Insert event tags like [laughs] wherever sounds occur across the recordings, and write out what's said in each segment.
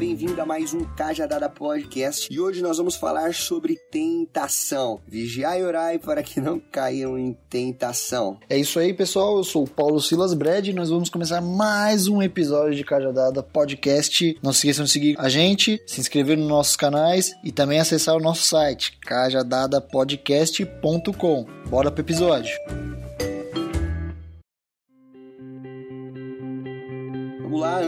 Bem-vindo a mais um Cajadada Podcast e hoje nós vamos falar sobre tentação. Vigiai e orai para que não caiam em tentação. É isso aí, pessoal. Eu sou o Paulo Silas Brad e nós vamos começar mais um episódio de Cajadada Podcast. Não se esqueçam de seguir a gente, se inscrever nos nossos canais e também acessar o nosso site, cajadadapodcast.com. Bora pro episódio.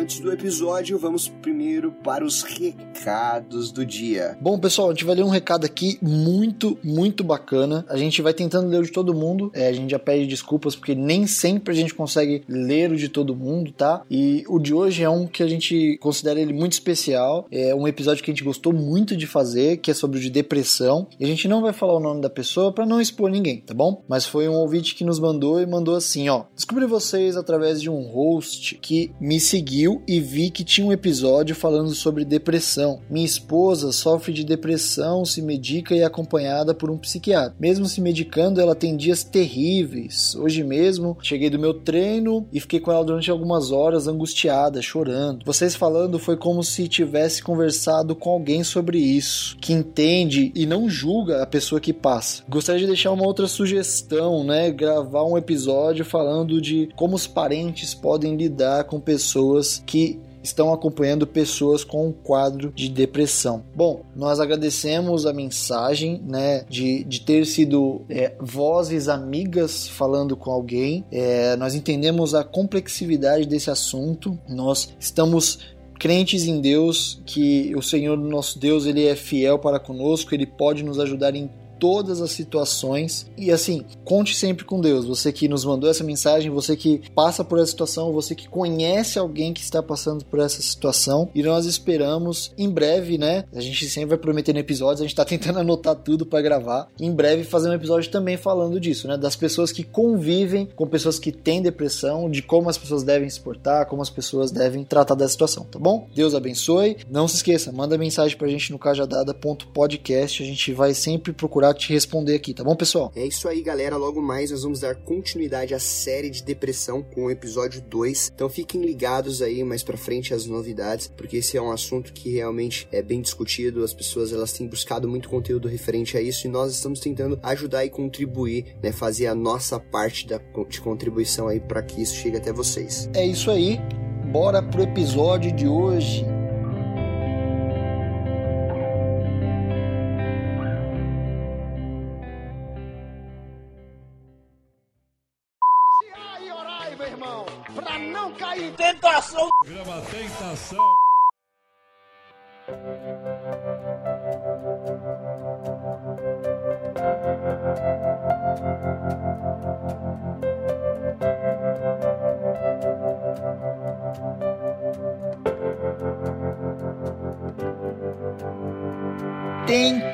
Antes do episódio, vamos primeiro para os recados do dia. Bom, pessoal, a gente vai ler um recado aqui muito, muito bacana. A gente vai tentando ler o de todo mundo. É, a gente já pede desculpas porque nem sempre a gente consegue ler o de todo mundo, tá? E o de hoje é um que a gente considera ele muito especial. É um episódio que a gente gostou muito de fazer, que é sobre o de depressão. E a gente não vai falar o nome da pessoa para não expor ninguém, tá bom? Mas foi um ouvinte que nos mandou e mandou assim, ó: "Descobri vocês através de um host que me seguiu e vi que tinha um episódio falando sobre depressão. Minha esposa sofre de depressão, se medica e é acompanhada por um psiquiatra. Mesmo se medicando, ela tem dias terríveis. Hoje mesmo, cheguei do meu treino e fiquei com ela durante algumas horas angustiada, chorando. Vocês falando foi como se tivesse conversado com alguém sobre isso, que entende e não julga a pessoa que passa. Gostaria de deixar uma outra sugestão, né? Gravar um episódio falando de como os parentes podem lidar com pessoas que estão acompanhando pessoas com um quadro de depressão. Bom, nós agradecemos a mensagem, né, de, de ter sido é, vozes amigas falando com alguém. É, nós entendemos a complexidade desse assunto. Nós estamos crentes em Deus, que o Senhor nosso Deus ele é fiel para conosco, ele pode nos ajudar em todas as situações. E assim, conte sempre com Deus. Você que nos mandou essa mensagem, você que passa por essa situação, você que conhece alguém que está passando por essa situação. E nós esperamos em breve, né? A gente sempre vai prometendo episódios, a gente está tentando anotar tudo para gravar. Em breve fazer um episódio também falando disso, né? Das pessoas que convivem com pessoas que têm depressão, de como as pessoas devem se portar, como as pessoas devem tratar da situação, tá bom? Deus abençoe. Não se esqueça, manda mensagem pra gente no cajadada.podcast. A gente vai sempre procurar te responder aqui, tá bom, pessoal? É isso aí, galera. Logo mais nós vamos dar continuidade à série de depressão com o episódio 2. Então fiquem ligados aí mais pra frente as novidades, porque esse é um assunto que realmente é bem discutido. As pessoas elas têm buscado muito conteúdo referente a isso e nós estamos tentando ajudar e contribuir, né, fazer a nossa parte da, de contribuição aí para que isso chegue até vocês. É isso aí. Bora pro episódio de hoje. Irmão, pra não cair tentação. Programa Tentação.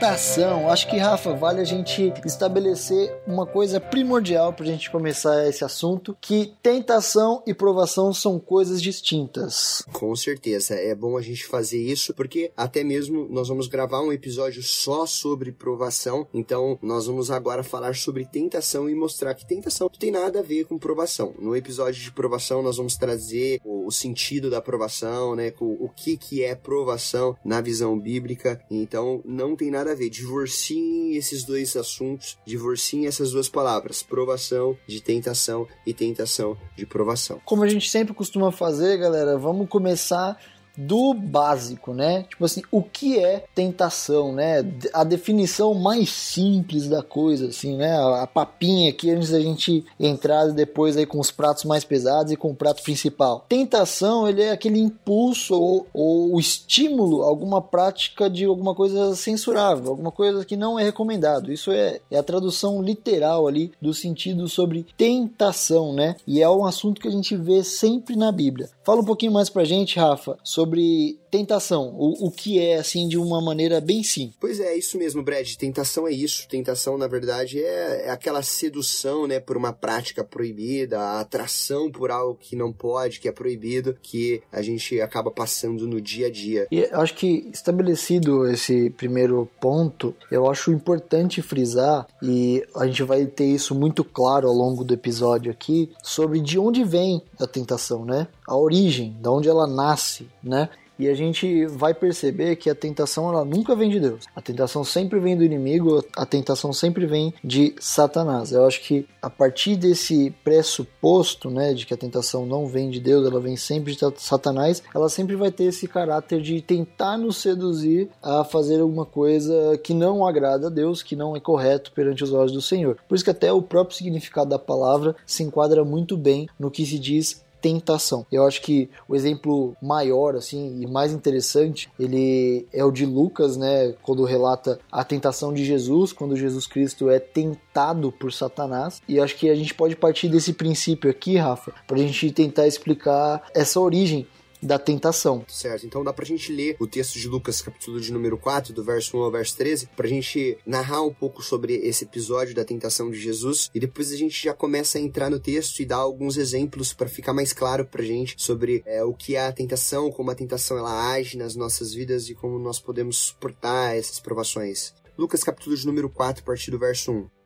Tentação. Acho que, Rafa, vale a gente estabelecer uma coisa primordial para a gente começar esse assunto: que tentação e provação são coisas distintas. Com certeza, é bom a gente fazer isso, porque até mesmo nós vamos gravar um episódio só sobre provação, então nós vamos agora falar sobre tentação e mostrar que tentação não tem nada a ver com provação. No episódio de provação nós vamos trazer o, sentido da provação, né, o que que é provação na visão bíblica, então não tem nada a ver. Divorciem esses dois assuntos, divorciem essas duas palavras, provação de tentação e tentação de provação. Como a gente sempre costuma fazer, galera, vamos começar do básico, né? Tipo assim, o que é tentação, né? A definição mais simples da coisa, assim, né? A, papinha aqui antes da gente entrar depois aí com os pratos mais pesados e com o prato principal. Tentação, ele é aquele impulso ou, ou o estímulo, alguma prática de alguma coisa censurável, alguma coisa que não é recomendado. Isso é, é a tradução literal ali do sentido sobre tentação, né? E é um assunto que a gente vê sempre na Bíblia. Fala um pouquinho mais pra gente, Rafa, sobre sobre tentação, o, o que é, assim, de uma maneira bem simples. Pois é, isso mesmo, Brad. Tentação é isso. Tentação, na verdade, é, é aquela sedução, né, por uma prática proibida, a atração por algo que não pode, que é proibido, que a gente acaba passando no dia a dia. E eu acho que estabelecido esse primeiro ponto, eu acho importante frisar, e a gente vai ter isso muito claro ao longo do episódio aqui, sobre de onde vem a tentação, né? A origem, da onde ela nasce, né? E a gente vai perceber que a tentação ela nunca vem de Deus. A tentação sempre vem do inimigo, a tentação sempre vem de Satanás. Eu acho que a partir desse pressuposto, né, de que a tentação não vem de Deus, ela vem sempre de Satanás, ela sempre vai ter esse caráter de tentar nos seduzir a fazer alguma coisa que não agrada a Deus, que não é correto perante os olhos do Senhor. Por isso que até o próprio significado da palavra se enquadra muito bem no que se diz tentação. Eu acho que o exemplo maior assim e mais interessante, ele é o de Lucas, né, quando relata a tentação de Jesus, quando Jesus Cristo é tentado por Satanás. E acho que a gente pode partir desse princípio aqui, Rafa, para a gente tentar explicar essa origem da tentação. Certo, então dá pra gente ler o texto de Lucas, capítulo de número 4, do verso 1 ao verso 13, pra gente narrar um pouco sobre esse episódio da tentação de Jesus e depois a gente já começa a entrar no texto e dar alguns exemplos para ficar mais claro pra gente sobre é, o que é a tentação, como a tentação ela age nas nossas vidas e como nós podemos suportar essas provações. Lucas capítulo de número 4, a partir do verso 1.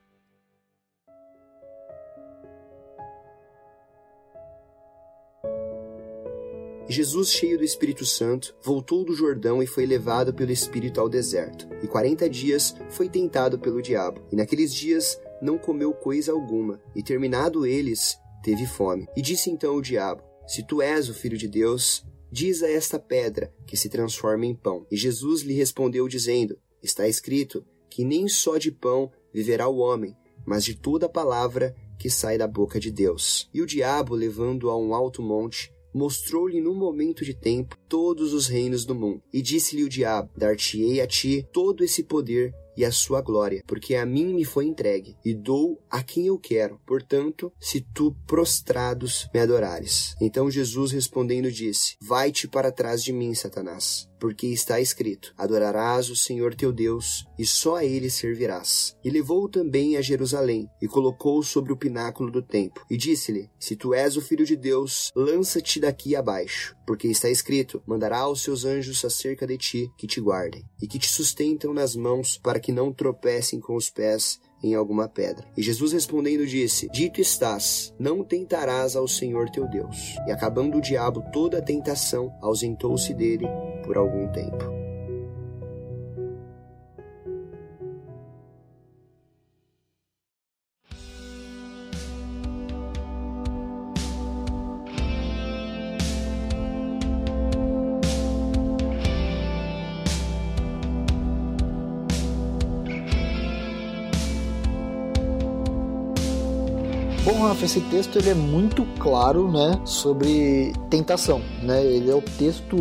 Jesus, cheio do Espírito Santo, voltou do Jordão e foi levado pelo Espírito ao deserto. E quarenta dias foi tentado pelo diabo. E naqueles dias não comeu coisa alguma. E terminado eles, teve fome. E disse então o diabo: Se tu és o filho de Deus, diz a esta pedra que se transforme em pão. E Jesus lhe respondeu, dizendo: Está escrito que nem só de pão viverá o homem, mas de toda palavra que sai da boca de Deus. E o diabo, levando-o a um alto monte, mostrou-lhe num momento de tempo todos os reinos do mundo. E disse-lhe o diabo: Dar-te-ei a ti todo esse poder e a sua glória, porque a mim me foi entregue, e dou a quem eu quero. Portanto, se tu prostrados me adorares. Então Jesus respondendo disse: Vai-te para trás de mim, Satanás porque está escrito: Adorarás o Senhor teu Deus, e só a ele servirás. E levou-o também a Jerusalém, e colocou-o sobre o pináculo do templo, e disse-lhe: Se tu és o filho de Deus, lança-te daqui abaixo, porque está escrito: Mandará aos seus anjos acerca de ti, que te guardem, e que te sustentam nas mãos, para que não tropecem com os pés em alguma pedra. E Jesus respondendo disse: Dito estás, não tentarás ao Senhor teu Deus. E acabando o diabo toda a tentação, ausentou-se dele por algum tempo. Rafa, esse texto ele é muito claro, né, sobre tentação, né? Ele é o texto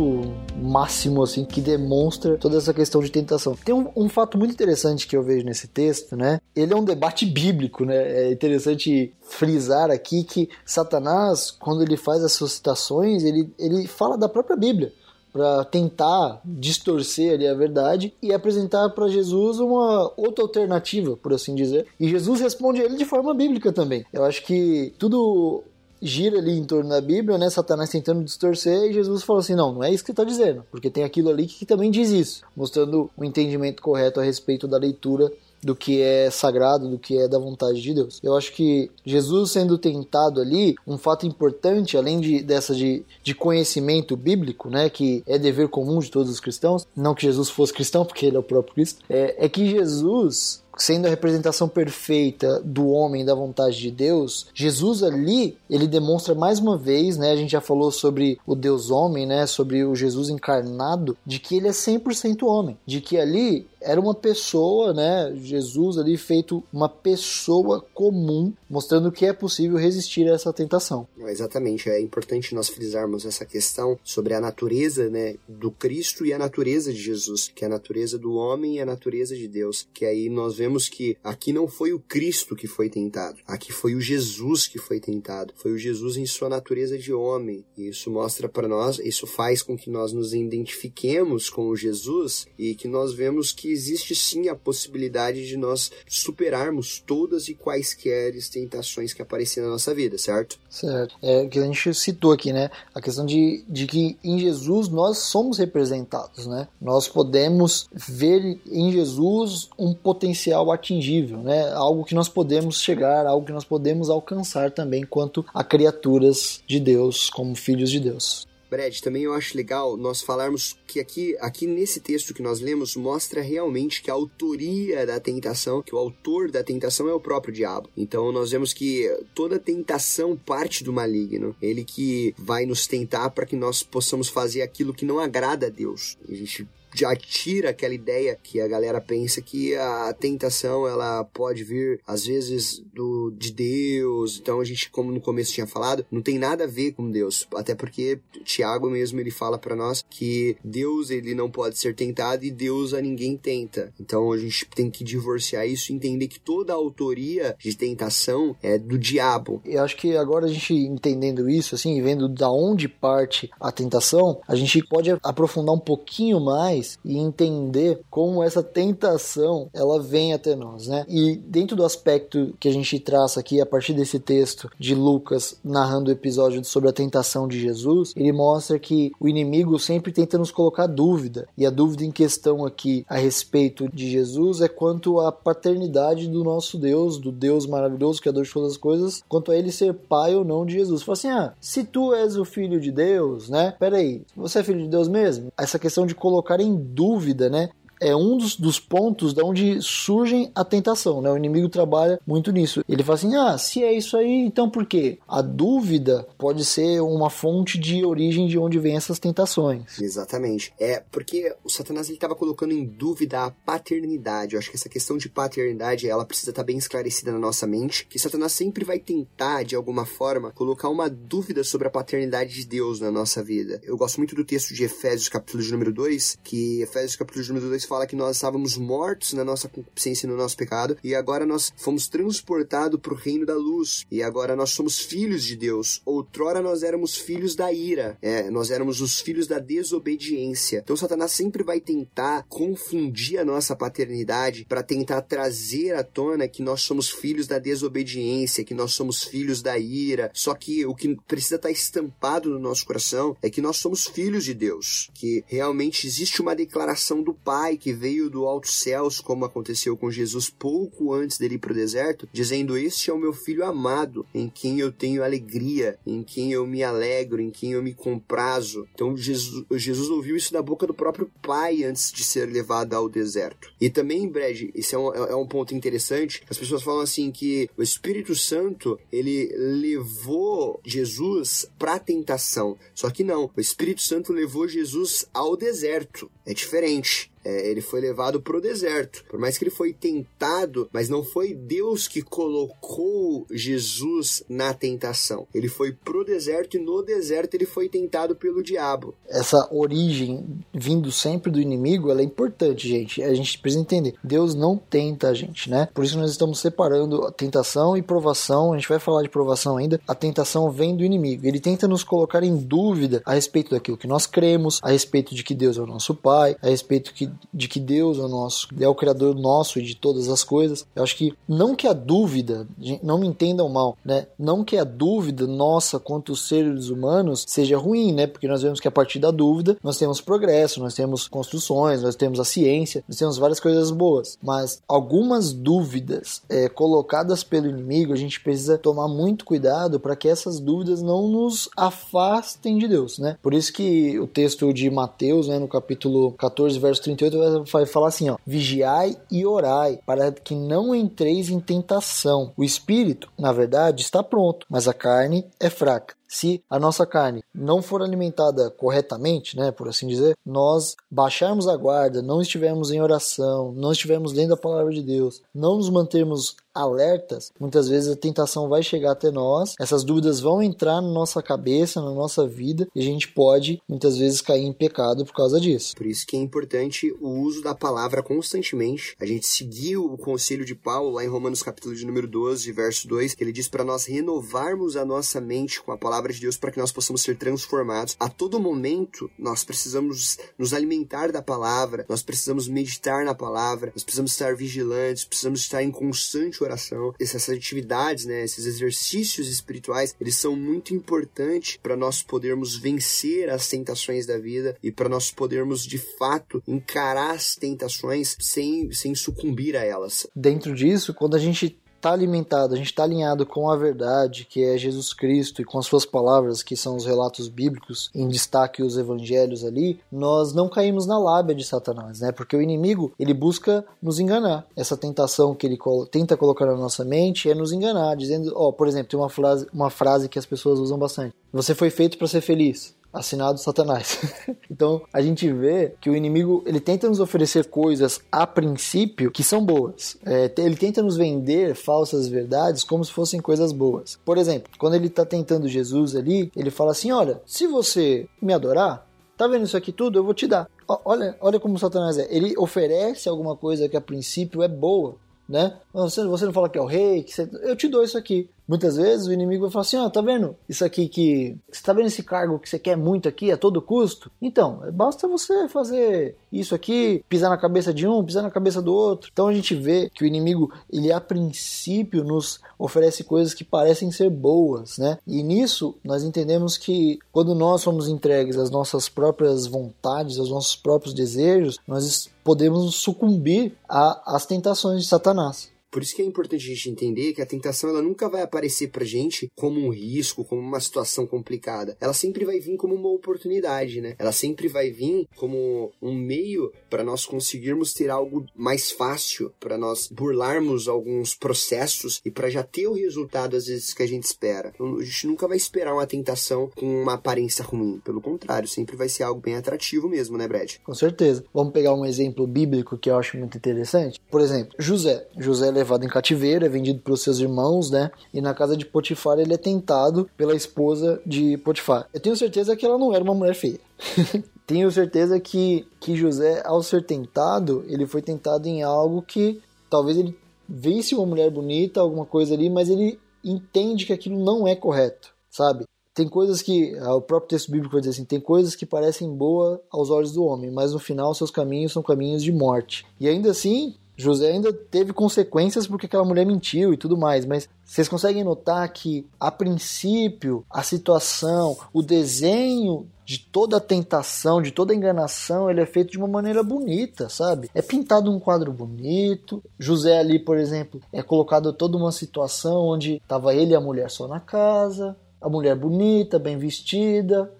máximo assim que demonstra toda essa questão de tentação. Tem um, um, fato muito interessante que eu vejo nesse texto, né? Ele é um debate bíblico, né? É interessante frisar aqui que Satanás, quando ele faz as suas citações, ele, ele fala da própria Bíblia para tentar distorcer ali a verdade e apresentar para Jesus uma outra alternativa, por assim dizer. E Jesus responde a ele de forma bíblica também. Eu acho que tudo gira ali em torno da Bíblia, né? Satanás tentando distorcer e Jesus falou assim: não, não é isso que está dizendo, porque tem aquilo ali que também diz isso, mostrando o entendimento correto a respeito da leitura do que é sagrado, do que é da vontade de Deus. Eu acho que Jesus sendo tentado ali, um fato importante, além de, dessa de, de conhecimento bíblico, né, que é dever comum de todos os cristãos, não que Jesus fosse cristão, porque ele é o próprio Cristo, é, é que Jesus sendo a representação perfeita do homem da vontade de Deus, Jesus ali, ele demonstra mais uma vez, né, a gente já falou sobre o Deus homem, né, sobre o Jesus encarnado, de que ele é 100% homem, de que ali era uma pessoa, né? Jesus ali feito uma pessoa comum, mostrando que é possível resistir a essa tentação. Exatamente, é importante nós frisarmos essa questão sobre a natureza, né, do Cristo e a natureza de Jesus, que é a natureza do homem e a natureza de Deus, que aí nós vemos que aqui não foi o Cristo que foi tentado, aqui foi o Jesus que foi tentado, foi o Jesus em sua natureza de homem. E isso mostra para nós, isso faz com que nós nos identifiquemos com o Jesus e que nós vemos que existe sim a possibilidade de nós superarmos todas e quaisquer tentações que aparecem na nossa vida, certo? Certo. É o que a gente citou aqui, né? A questão de, de que em Jesus nós somos representados, né? Nós podemos ver em Jesus um potencial atingível, né? Algo que nós podemos chegar, algo que nós podemos alcançar também quanto a criaturas de Deus, como filhos de Deus. Brad, também eu acho legal nós falarmos que aqui, aqui nesse texto que nós lemos mostra realmente que a autoria da tentação, que o autor da tentação é o próprio diabo. Então nós vemos que toda tentação parte do maligno. Ele que vai nos tentar para que nós possamos fazer aquilo que não agrada a Deus. A gente já tira aquela ideia que a galera pensa que a tentação ela pode vir às vezes do de Deus. Então a gente, como no começo tinha falado, não tem nada a ver com Deus, até porque Tiago mesmo ele fala para nós que Deus ele não pode ser tentado e Deus a ninguém tenta. Então a gente tem que divorciar isso e entender que toda a autoria de tentação é do diabo. Eu acho que agora a gente entendendo isso assim, vendo da onde parte a tentação, a gente pode aprofundar um pouquinho mais mais e entender como essa tentação ela vem até nós, né? E dentro do aspecto que a gente traça aqui a partir desse texto de Lucas narrando o episódio sobre a tentação de Jesus, ele mostra que o inimigo sempre tenta nos colocar dúvida. E a dúvida em questão aqui a respeito de Jesus é quanto à paternidade do nosso Deus, do Deus maravilhoso, criador de todas as coisas, quanto a ele ser pai ou não de Jesus. Fala assim: "Ah, se tu és o filho de Deus, né? Peraí, você é filho de Deus mesmo?" Essa questão de colocar em dúvida, né? É um dos, dos pontos de onde surgem a tentação, né? O inimigo trabalha muito nisso. Ele fala assim: ah, se é isso aí, então por quê? A dúvida pode ser uma fonte de origem de onde vem essas tentações. Exatamente. É porque o Satanás ele estava colocando em dúvida a paternidade. Eu acho que essa questão de paternidade ela precisa estar bem esclarecida na nossa mente. Que Satanás sempre vai tentar, de alguma forma, colocar uma dúvida sobre a paternidade de Deus na nossa vida. Eu gosto muito do texto de Efésios, capítulo de número 2, que Efésios, capítulo de número 2 fala que nós estávamos mortos na nossa concupiscência e no nosso pecado, e agora nós fomos transportados para o reino da luz, e agora nós somos filhos de Deus. Outrora nós éramos filhos da ira, é, nós éramos os filhos da desobediência. Então Satanás sempre vai tentar confundir a nossa paternidade para tentar trazer à tona que nós somos filhos da desobediência, que nós somos filhos da ira. Só que o que precisa estar estampado no nosso coração é que nós somos filhos de Deus, que realmente existe uma declaração do Pai que veio do alto céus, como aconteceu com Jesus pouco antes dele ir para o deserto, dizendo: Este é o meu filho amado, em quem eu tenho alegria, em quem eu me alegro, em quem eu me comprazo. Então Jesus, Jesus ouviu isso da boca do próprio Pai antes de ser levado ao deserto. E também, Brad, isso é um, é um ponto interessante. As pessoas falam assim que o Espírito Santo ele levou Jesus para a tentação. Só que não, o Espírito Santo levou Jesus ao deserto. É diferente é, ele foi levado para o deserto. Por mais que ele foi tentado, mas não foi Deus que colocou Jesus na tentação. Ele foi pro deserto e no deserto ele foi tentado pelo diabo. Essa origem vindo sempre do inimigo, ela é importante, gente. A gente precisa entender. Deus não tenta a gente, né? Por isso nós estamos separando a tentação e provação. A gente vai falar de provação ainda. A tentação vem do inimigo. Ele tenta nos colocar em dúvida a respeito daquilo que nós cremos, a respeito de que Deus é o nosso Pai, a respeito que de que Deus é o nosso, é o criador nosso e de todas as coisas. Eu acho que não que a dúvida, não me entendam mal, né? Não que a dúvida nossa quanto os seres humanos seja ruim, né? Porque nós vemos que a partir da dúvida nós temos progresso, nós temos construções, nós temos a ciência, nós temos várias coisas boas. Mas algumas dúvidas é, colocadas pelo inimigo, a gente precisa tomar muito cuidado para que essas dúvidas não nos afastem de Deus, né? Por isso que o texto de Mateus, né, no capítulo 14, verso 38 38 vai falar assim, ó: Vigiai e orai, para que não entreis em tentação. O espírito, na verdade, está pronto, mas a carne é fraca se a nossa carne não for alimentada corretamente, né, por assim dizer, nós baixarmos a guarda, não estivermos em oração, não estivermos lendo a palavra de Deus, não nos mantermos alertas, muitas vezes a tentação vai chegar até nós, essas dúvidas vão entrar na nossa cabeça, na nossa vida, e a gente pode muitas vezes cair em pecado por causa disso. Por isso que é importante o uso da palavra constantemente, a gente seguir o conselho de Paulo lá em Romanos capítulo de número 12, verso 2, que ele diz para nós renovarmos a nossa mente com a palavra de Deus para que nós possamos ser transformados. A todo momento nós precisamos nos alimentar da palavra, nós precisamos meditar na palavra, nós precisamos estar vigilantes, precisamos estar em constante oração. Essas atividades, né, esses exercícios espirituais, eles são muito importantes para nós podermos vencer as tentações da vida e para nós podermos de fato encarar as tentações sem, sem sucumbir a elas. Dentro disso, quando a gente está alimentado, a gente está alinhado com a verdade, que é Jesus Cristo, e com as suas palavras, que são os relatos bíblicos, em destaque os evangelhos ali, nós não caímos na lábia de Satanás, né? Porque o inimigo, ele busca nos enganar. Essa tentação que ele tenta colocar na nossa mente é nos enganar, dizendo, ó, por exemplo, tem uma frase, uma frase que as pessoas usam bastante. Você foi feito para ser feliz assinado Satanás. [laughs] então a gente vê que o inimigo ele tenta nos oferecer coisas a princípio que são boas. É, ele tenta nos vender falsas verdades como se fossem coisas boas. Por exemplo, quando ele está tentando Jesus ali, ele fala assim: olha, se você me adorar, tá vendo isso aqui tudo? Eu vou te dar. Olha, olha como Satanás é. Ele oferece alguma coisa que a princípio é boa, né? Você, você não fala que é o rei, que você, eu te dou isso aqui. Muitas vezes o inimigo vai falar assim: ó, oh, tá vendo isso aqui que. Você tá vendo esse cargo que você quer muito aqui a todo custo? Então, basta você fazer isso aqui, pisar na cabeça de um, pisar na cabeça do outro. Então a gente vê que o inimigo, ele a princípio nos oferece coisas que parecem ser boas, né? E nisso nós entendemos que quando nós somos entregues às nossas próprias vontades, aos nossos próprios desejos, nós podemos sucumbir às tentações de Satanás. Por isso que é importante a gente entender que a tentação ela nunca vai aparecer pra gente como um risco, como uma situação complicada. Ela sempre vai vir como uma oportunidade, né? Ela sempre vai vir como um meio para nós conseguirmos ter algo mais fácil, para nós burlarmos alguns processos e para já ter o resultado às vezes que a gente espera. Então, a gente nunca vai esperar uma tentação com uma aparência ruim. Pelo contrário, sempre vai ser algo bem atrativo mesmo, né, Brad? Com certeza. Vamos pegar um exemplo bíblico que eu acho muito interessante. Por exemplo, José. José levado em cativeiro, é vendido pelos seus irmãos, né? E na casa de Potifar ele é tentado pela esposa de Potifar. Eu tenho certeza que ela não era uma mulher feia. [laughs] tenho certeza que, que José, ao ser tentado, ele foi tentado em algo que talvez ele visse uma mulher bonita, alguma coisa ali, mas ele entende que aquilo não é correto, sabe? Tem coisas que, ah, o próprio texto bíblico vai dizer assim, tem coisas que parecem boas aos olhos do homem, mas no final seus caminhos são caminhos de morte. E ainda assim, José ainda teve consequências porque aquela mulher mentiu e tudo mais, mas vocês conseguem notar que, a princípio, a situação, o desenho de toda a tentação, de toda a enganação, ele é feito de uma maneira bonita, sabe? É pintado um quadro bonito. José ali, por exemplo, é colocado toda uma situação onde estava ele e a mulher só na casa, a mulher bonita, bem vestida,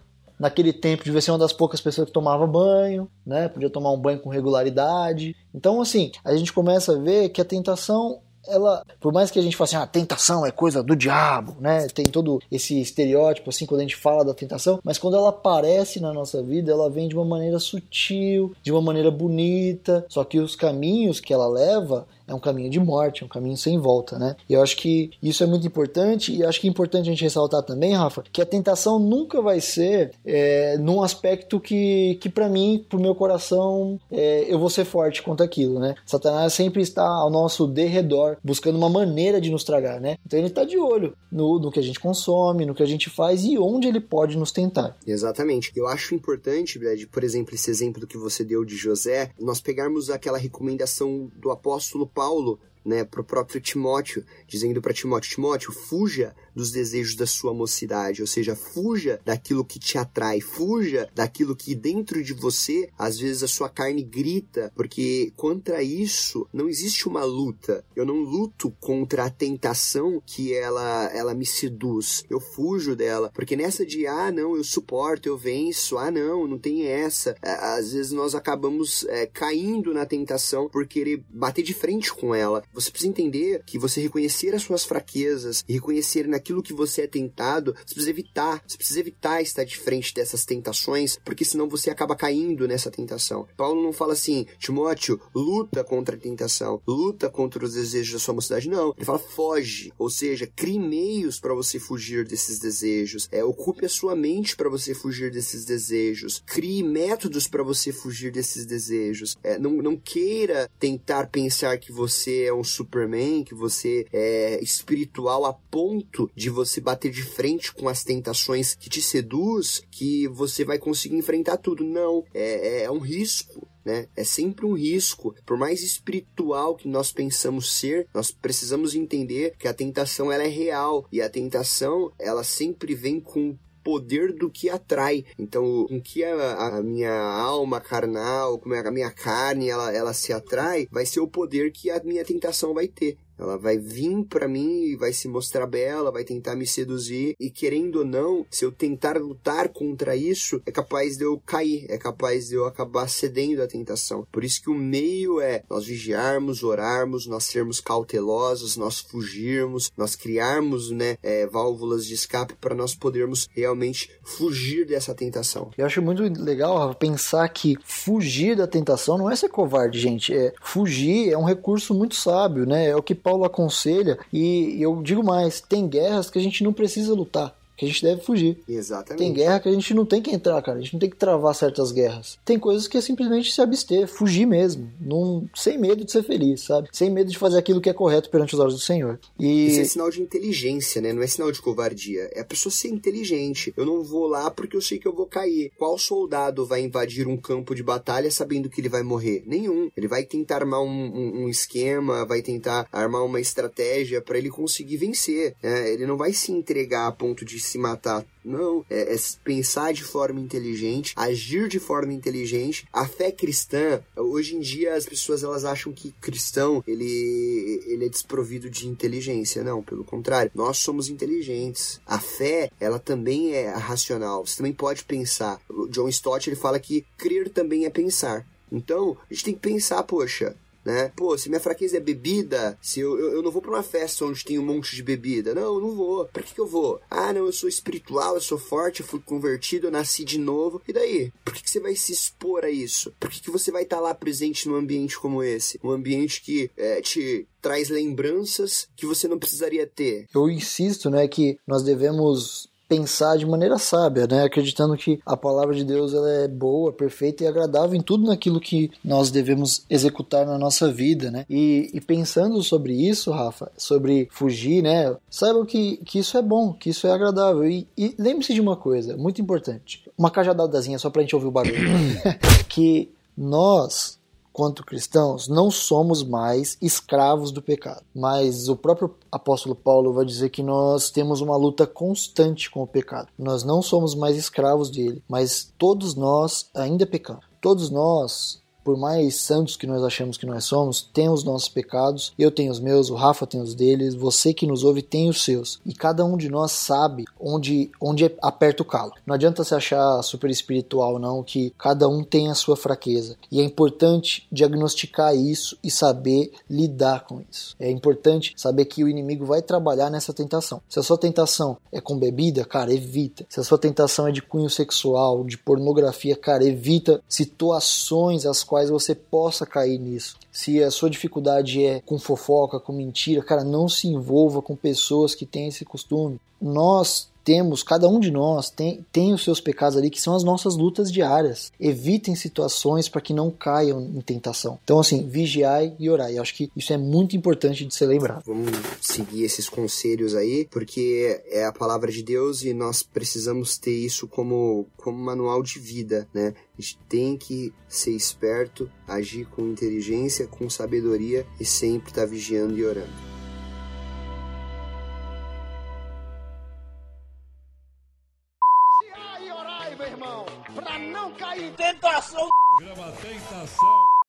naquele tempo devia ser uma das poucas pessoas que tomava banho, né? Podia tomar um banho com regularidade. Então, assim, a gente começa a ver que a tentação ela, por mais que a gente fale assim, ah, a tentação é coisa do diabo, né? Tem todo esse estereótipo assim quando a gente fala da tentação, mas quando ela aparece na nossa vida, ela vem de uma maneira sutil, de uma maneira bonita, só que os caminhos que ela leva é um caminho de morte, é um caminho sem volta, né? E eu acho que isso é muito importante e acho que é importante a gente ressaltar também, Rafa, que a tentação nunca vai ser é, num aspecto que, que para mim, pro meu coração, é, eu vou ser forte contra aquilo, né? Satanás sempre está ao nosso derredor, buscando uma maneira de nos tragar, né? Então ele está de olho no, no que a gente consome, no que a gente faz e onde ele pode nos tentar. Exatamente. Eu acho importante, Brad, por exemplo, esse exemplo que você deu de José, nós pegarmos aquela recomendação do apóstolo Paulo né, pro próprio Timóteo, dizendo para Timóteo: Timóteo, fuja dos desejos da sua mocidade, ou seja, fuja daquilo que te atrai, fuja daquilo que dentro de você, às vezes a sua carne grita, porque contra isso não existe uma luta. Eu não luto contra a tentação que ela ela me seduz. Eu fujo dela, porque nessa de ah, não, eu suporto, eu venço, ah, não, não tem essa. Às vezes nós acabamos é, caindo na tentação por querer bater de frente com ela. Você precisa entender que você reconhecer as suas fraquezas e reconhecer naquilo que você é tentado, você precisa evitar. Você precisa evitar estar de frente dessas tentações, porque senão você acaba caindo nessa tentação. Paulo não fala assim, Timóteo, luta contra a tentação, luta contra os desejos da sua mocidade. Não. Ele fala, foge. Ou seja, crie meios para você fugir desses desejos. É, ocupe a sua mente para você fugir desses desejos. Crie métodos para você fugir desses desejos. É, não, não queira tentar pensar que você é um Superman, que você é espiritual a ponto de você bater de frente com as tentações que te seduz, que você vai conseguir enfrentar tudo. Não, é, é um risco. Né? É sempre um risco. Por mais espiritual que nós pensamos ser, nós precisamos entender que a tentação ela é real e a tentação ela sempre vem com poder do que atrai. Então, com que a, a, minha alma carnal, como a minha carne, ela, ela se atrai, vai ser o poder que a minha tentação vai ter. Ela vai vir para mim e vai se mostrar bela, vai tentar me seduzir e querendo ou não, se eu tentar lutar contra isso, é capaz de eu cair, é capaz de eu acabar cedendo à tentação. Por isso que o meio é nós vigiarmos, orarmos, nós sermos cautelosos, nós fugirmos, nós criarmos, né, é, válvulas de escape para nós podermos realmente fugir dessa tentação. Eu acho muito legal pensar que fugir da tentação não é ser covarde, gente. É fugir é um recurso muito sábio, né? É o que Paulo Paulo aconselha, e eu digo mais: tem guerras que a gente não precisa lutar que a gente deve fugir. Exatamente. Tem guerra que a gente não tem que entrar, cara. A gente não tem que travar certas guerras. Tem coisas que é simplesmente se abster, fugir mesmo, num, sem medo de ser feliz, sabe? Sem medo de fazer aquilo que é correto perante os olhos do Senhor. E... Isso é sinal de inteligência, né? Não é sinal de covardia. É a pessoa ser inteligente. Eu não vou lá porque eu sei que eu vou cair. Qual soldado vai invadir um campo de batalha sabendo que ele vai morrer? Nenhum. Ele vai tentar armar um, um, um esquema, vai tentar armar uma estratégia para ele conseguir vencer. Né? Ele não vai se entregar a ponto de se matar. Não, é, é, pensar de forma inteligente, agir de forma inteligente. A fé cristã, hoje em dia as pessoas elas acham que cristão ele, ele é desprovido de inteligência. Não, pelo contrário, nós somos inteligentes. A fé, ela também é racional. Você também pode pensar. O John Stott ele fala que crer também é pensar. Então, a gente tem que pensar, poxa, né? Pô, se minha fraqueza é bebida, se eu, eu, eu, não vou pra uma festa onde tem um monte de bebida. Não, eu não vou. Pra que, que eu vou? Ah, não, eu sou espiritual, eu sou forte, eu fui convertido, eu nasci de novo. E daí? Por que, que você vai se expor a isso? Por que, que você vai estar tá lá presente num ambiente como esse? Um ambiente que é, te traz lembranças que você não precisaria ter. Eu insisto, né, que nós devemos pensar de maneira sábia, né? Acreditando que a palavra de Deus ela é boa, perfeita e agradável em tudo naquilo que nós devemos executar na nossa vida, né? E, e pensando sobre isso, Rafa, sobre fugir, né? Saibam que, que isso é bom, que isso é agradável. E, e lembre-se de uma coisa muito importante: uma cajadadazinha só pra gente ouvir o barulho. [coughs] que nós quanto cristãos, não somos mais escravos do pecado. Mas o próprio apóstolo Paulo vai dizer que nós temos uma luta constante com o pecado. Nós não somos mais escravos dele, mas todos nós ainda pecamos. Todos nós por mais santos que nós achamos que nós somos, tem os nossos pecados. Eu tenho os meus, o Rafa tem os deles, você que nos ouve tem os seus. E cada um de nós sabe onde, onde aperta o calo. Não adianta se achar super espiritual, não, que cada um tem a sua fraqueza. E é importante diagnosticar isso e saber lidar com isso. É importante saber que o inimigo vai trabalhar nessa tentação. Se a sua tentação é com bebida, cara, evita. Se a sua tentação é de cunho sexual, de pornografia, cara, evita situações as quais você possa cair nisso. Se a sua dificuldade é com fofoca, com mentira, cara, não se envolva com pessoas que têm esse costume. Nós temos, cada um de nós tem, tem os seus pecados ali que são as nossas lutas diárias. Evitem situações para que não caiam em tentação. Então, assim, vigiai e orai. Eu acho que isso é muito importante de ser lembrado. Vamos seguir esses conselhos aí, porque é a palavra de Deus e nós precisamos ter isso como, como manual de vida, né? A gente tem que ser esperto, agir com inteligência, com sabedoria e sempre estar tá vigiando e orando. Tentação. Grama tentação.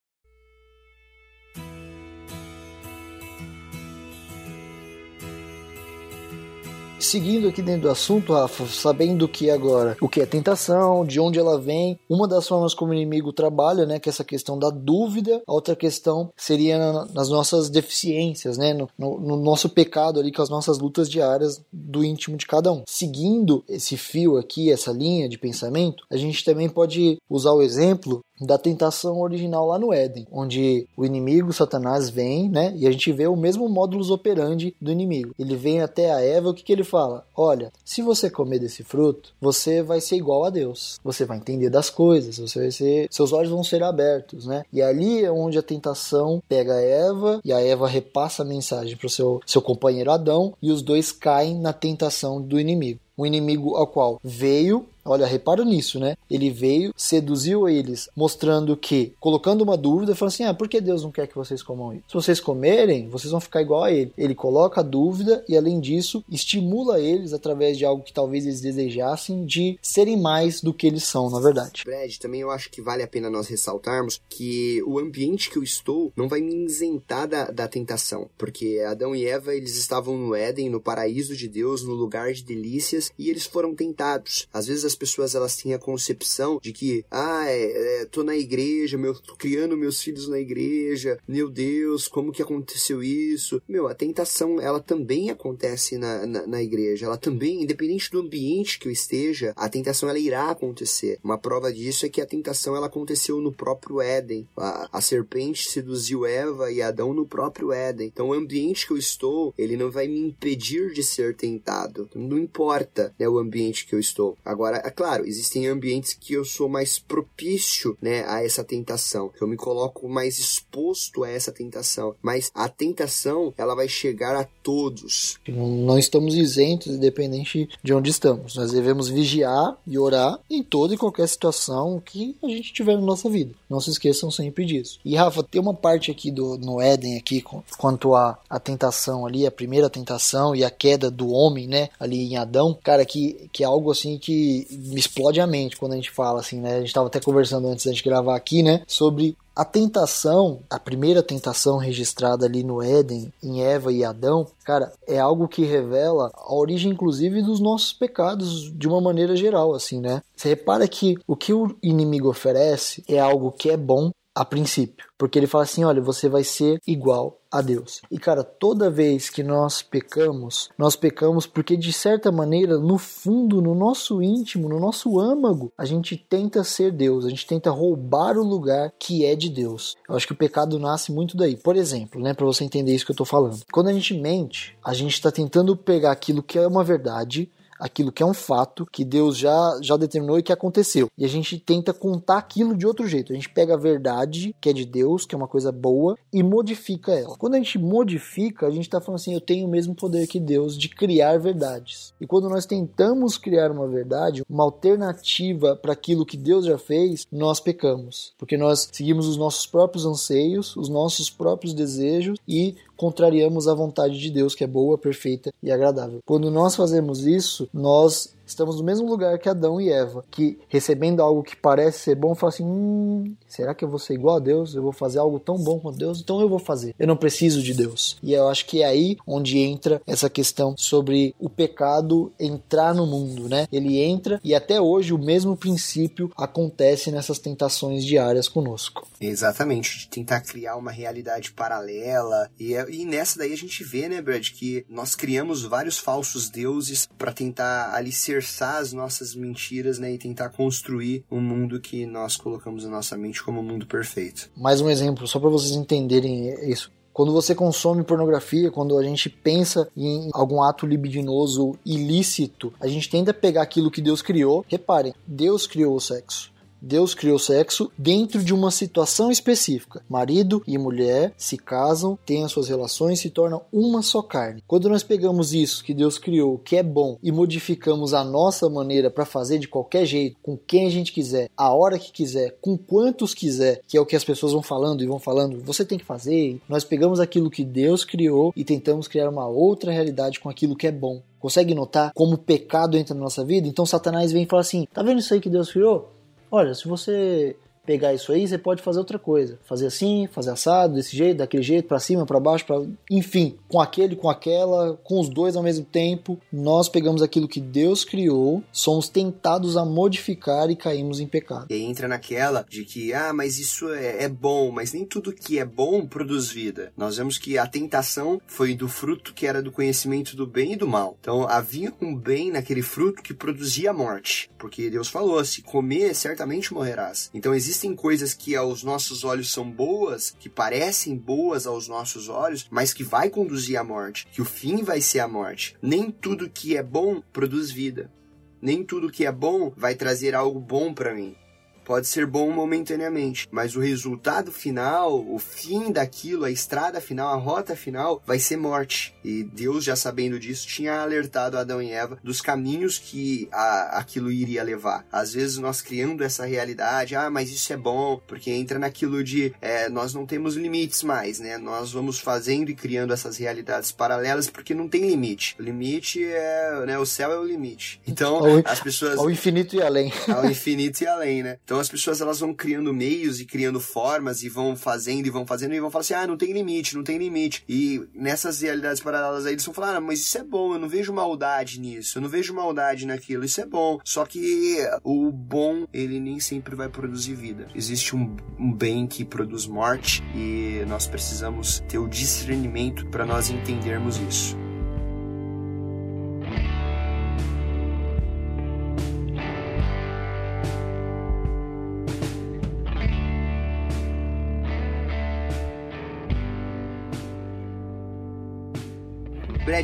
Seguindo aqui dentro do assunto, Rafa, sabendo que agora o que é tentação, de onde ela vem, uma das formas como o inimigo trabalha, né, que é essa questão da dúvida, a outra questão seria nas nossas deficiências, né, no, no, no nosso pecado ali, com as nossas lutas diárias do íntimo de cada um. Seguindo esse fio aqui, essa linha de pensamento, a gente também pode usar o exemplo da tentação original lá no Éden, onde o inimigo, Satanás, vem, né? E a gente vê o mesmo módulos operandi do inimigo. Ele vem até a Eva, o que, que ele fala? Olha, se você comer desse fruto, você vai ser igual a Deus. Você vai entender das coisas, você vai ser, seus olhos vão ser abertos, né? E ali é onde a tentação pega a Eva e a Eva repassa a mensagem para o seu, seu companheiro Adão e os dois caem na tentação do inimigo um inimigo ao qual veio Olha, repara nisso, né? Ele veio, seduziu eles, mostrando que, colocando uma dúvida, falou assim: ah, por que Deus não quer que vocês comam isso? Se vocês comerem, vocês vão ficar igual a ele. Ele coloca a dúvida e, além disso, estimula eles, através de algo que talvez eles desejassem, de serem mais do que eles são, na verdade. Brad, também eu acho que vale a pena nós ressaltarmos que o ambiente que eu estou não vai me isentar da, da tentação, porque Adão e Eva, eles estavam no Éden, no paraíso de Deus, no lugar de delícias, e eles foram tentados. Às vezes as pessoas elas têm a concepção de que, ah, é, é, tô na igreja, meu, tô criando meus filhos na igreja, meu Deus, como que aconteceu isso? Meu, a tentação, ela também acontece na, na, na igreja, ela também, independente do ambiente que eu esteja, a tentação ela irá acontecer. Uma prova disso é que a tentação ela aconteceu no próprio Éden. A, a serpente seduziu Eva e Adão no próprio Éden. Então, o ambiente que eu estou, ele não vai me impedir de ser tentado. Não importa né, o ambiente que eu estou. Agora, claro, existem ambientes que eu sou mais propício, né, a essa tentação. Eu me coloco mais exposto a essa tentação. Mas a tentação, ela vai chegar a todos. Não estamos isentos, independente de onde estamos. Nós devemos vigiar e orar em toda e qualquer situação que a gente tiver na nossa vida. Não se esqueçam sempre disso. E Rafa, tem uma parte aqui do no Éden aqui quanto a a tentação ali, a primeira tentação e a queda do homem, né, ali em Adão, cara, que que é algo assim que me explode a mente quando a gente fala assim, né? A gente estava até conversando antes da gente gravar aqui, né? Sobre a tentação, a primeira tentação registrada ali no Éden, em Eva e Adão, cara, é algo que revela a origem, inclusive, dos nossos pecados de uma maneira geral, assim, né? Você repara que o que o inimigo oferece é algo que é bom a princípio, porque ele fala assim: olha, você vai ser igual a Deus. E cara, toda vez que nós pecamos, nós pecamos porque de certa maneira, no fundo, no nosso íntimo, no nosso âmago, a gente tenta ser Deus, a gente tenta roubar o lugar que é de Deus. Eu acho que o pecado nasce muito daí. Por exemplo, né, para você entender isso que eu tô falando. Quando a gente mente, a gente está tentando pegar aquilo que é uma verdade aquilo que é um fato, que Deus já, já determinou e que aconteceu. E a gente tenta contar aquilo de outro jeito. A gente pega a verdade, que é de Deus, que é uma coisa boa, e modifica ela. Quando a gente modifica, a gente está falando assim: eu tenho o mesmo poder que Deus de criar verdades. E quando nós tentamos criar uma verdade, uma alternativa para aquilo que Deus já fez, nós pecamos. Porque nós seguimos os nossos próprios anseios, os nossos próprios desejos e contrariamos a vontade de Deus, que é boa, perfeita e agradável. Quando nós fazemos isso, nós estamos no mesmo lugar que Adão e Eva, que recebendo algo que parece ser bom, falam assim: hum, será que eu vou ser igual a Deus? Eu vou fazer algo tão bom quanto Deus? Então eu vou fazer. Eu não preciso de Deus. E eu acho que é aí onde entra essa questão sobre o pecado entrar no mundo, né? Ele entra e até hoje o mesmo princípio acontece nessas tentações diárias conosco. Exatamente, de tentar criar uma realidade paralela. E, é, e nessa daí a gente vê, né, Brad, que nós criamos vários falsos deuses para tentar alicerçar alicerçar as nossas mentiras, né, e tentar construir um mundo que nós colocamos na nossa mente como um mundo perfeito. Mais um exemplo, só para vocês entenderem isso. Quando você consome pornografia, quando a gente pensa em algum ato libidinoso ilícito, a gente tende a pegar aquilo que Deus criou. Reparem, Deus criou o sexo. Deus criou sexo dentro de uma situação específica. Marido e mulher se casam, têm as suas relações, se tornam uma só carne. Quando nós pegamos isso que Deus criou, que é bom, e modificamos a nossa maneira para fazer de qualquer jeito, com quem a gente quiser, a hora que quiser, com quantos quiser, que é o que as pessoas vão falando e vão falando, você tem que fazer. Nós pegamos aquilo que Deus criou e tentamos criar uma outra realidade com aquilo que é bom. Consegue notar como o pecado entra na nossa vida? Então Satanás vem e fala assim: tá vendo isso aí que Deus criou? Olha, se você pegar isso aí, você pode fazer outra coisa. Fazer assim, fazer assado, desse jeito, daquele jeito, para cima, para baixo, para enfim, com aquele, com aquela, com os dois ao mesmo tempo. Nós pegamos aquilo que Deus criou, somos tentados a modificar e caímos em pecado. E entra naquela de que, ah, mas isso é, é bom, mas nem tudo que é bom produz vida. Nós vemos que a tentação foi do fruto que era do conhecimento do bem e do mal. Então havia um bem naquele fruto que produzia morte, porque Deus falou: se comer, certamente morrerás. Então existe existem coisas que aos nossos olhos são boas, que parecem boas aos nossos olhos, mas que vai conduzir à morte, que o fim vai ser a morte. Nem tudo que é bom produz vida. Nem tudo que é bom vai trazer algo bom para mim pode ser bom momentaneamente, mas o resultado final, o fim daquilo, a estrada final, a rota final, vai ser morte. E Deus, já sabendo disso, tinha alertado Adão e Eva dos caminhos que a, aquilo iria levar. Às vezes nós criando essa realidade, ah, mas isso é bom, porque entra naquilo de é, nós não temos limites mais, né? Nós vamos fazendo e criando essas realidades paralelas porque não tem limite. O limite é, né? O céu é o limite. Então, ao, as pessoas. Ao infinito e além. [laughs] Ao infinito e além, né? Então, então as pessoas elas vão criando meios e criando formas e vão fazendo e vão fazendo e vão falar assim: ah, não tem limite, não tem limite. E nessas realidades paralelas aí eles vão falar: ah, mas isso é bom, eu não vejo maldade nisso, eu não vejo maldade naquilo, isso é bom. Só que o bom, ele nem sempre vai produzir vida. Existe um, um bem que produz morte e nós precisamos ter o discernimento para nós entendermos isso.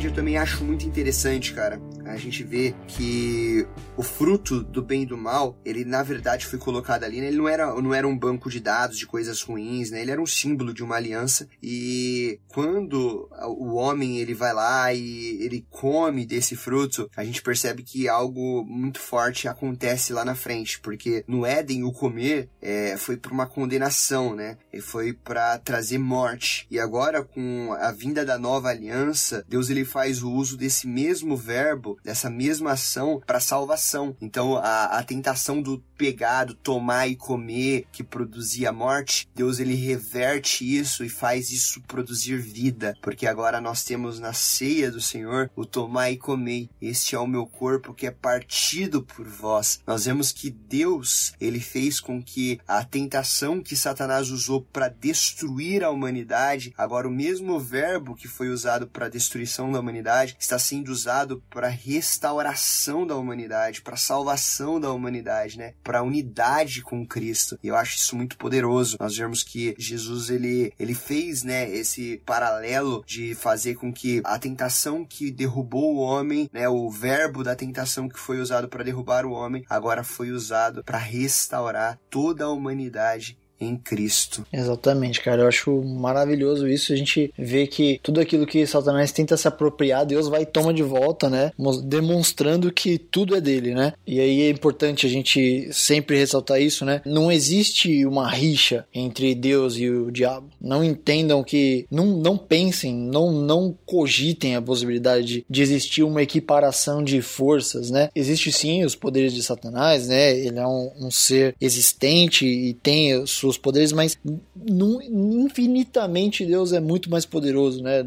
Eu também acho muito interessante, cara, a gente vê que o fruto do bem e do mal, ele na verdade foi colocado ali, né? Ele não era, não era um banco de dados de coisas ruins, né? Ele era um símbolo de uma aliança e quando o homem ele vai lá e ele come desse fruto, a gente percebe que algo muito forte acontece lá na frente, porque no Éden o comer é, foi por uma condenação, né? E foi para trazer morte. E agora com a vinda da nova aliança, Deus ele faz o uso desse mesmo verbo dessa mesma ação para salvação. Então a, a tentação do pegado, tomar e comer, que produzia morte, Deus ele reverte isso e faz isso produzir vida, porque agora nós temos na ceia do Senhor o tomar e comer. Este é o meu corpo que é partido por vós. Nós vemos que Deus ele fez com que a tentação que Satanás usou para destruir a humanidade, agora o mesmo verbo que foi usado para destruição da humanidade está sendo usado para restauração da humanidade, para salvação da humanidade, né? Para a unidade com Cristo. E eu acho isso muito poderoso. Nós vemos que Jesus ele ele fez, né, esse paralelo de fazer com que a tentação que derrubou o homem, né, o verbo da tentação que foi usado para derrubar o homem, agora foi usado para restaurar toda a humanidade em Cristo. Exatamente, cara. Eu acho maravilhoso isso. A gente vê que tudo aquilo que Satanás tenta se apropriar, Deus vai e toma de volta, né? Demonstrando que tudo é dele, né? E aí é importante a gente sempre ressaltar isso, né? Não existe uma rixa entre Deus e o diabo. Não entendam que. Não, não pensem, não, não cogitem a possibilidade de, existir uma equiparação de forças, né? Existe sim os poderes de Satanás, né? Ele é um, um ser existente e tem suas seus poderes, mas infinitamente Deus é muito mais poderoso, né?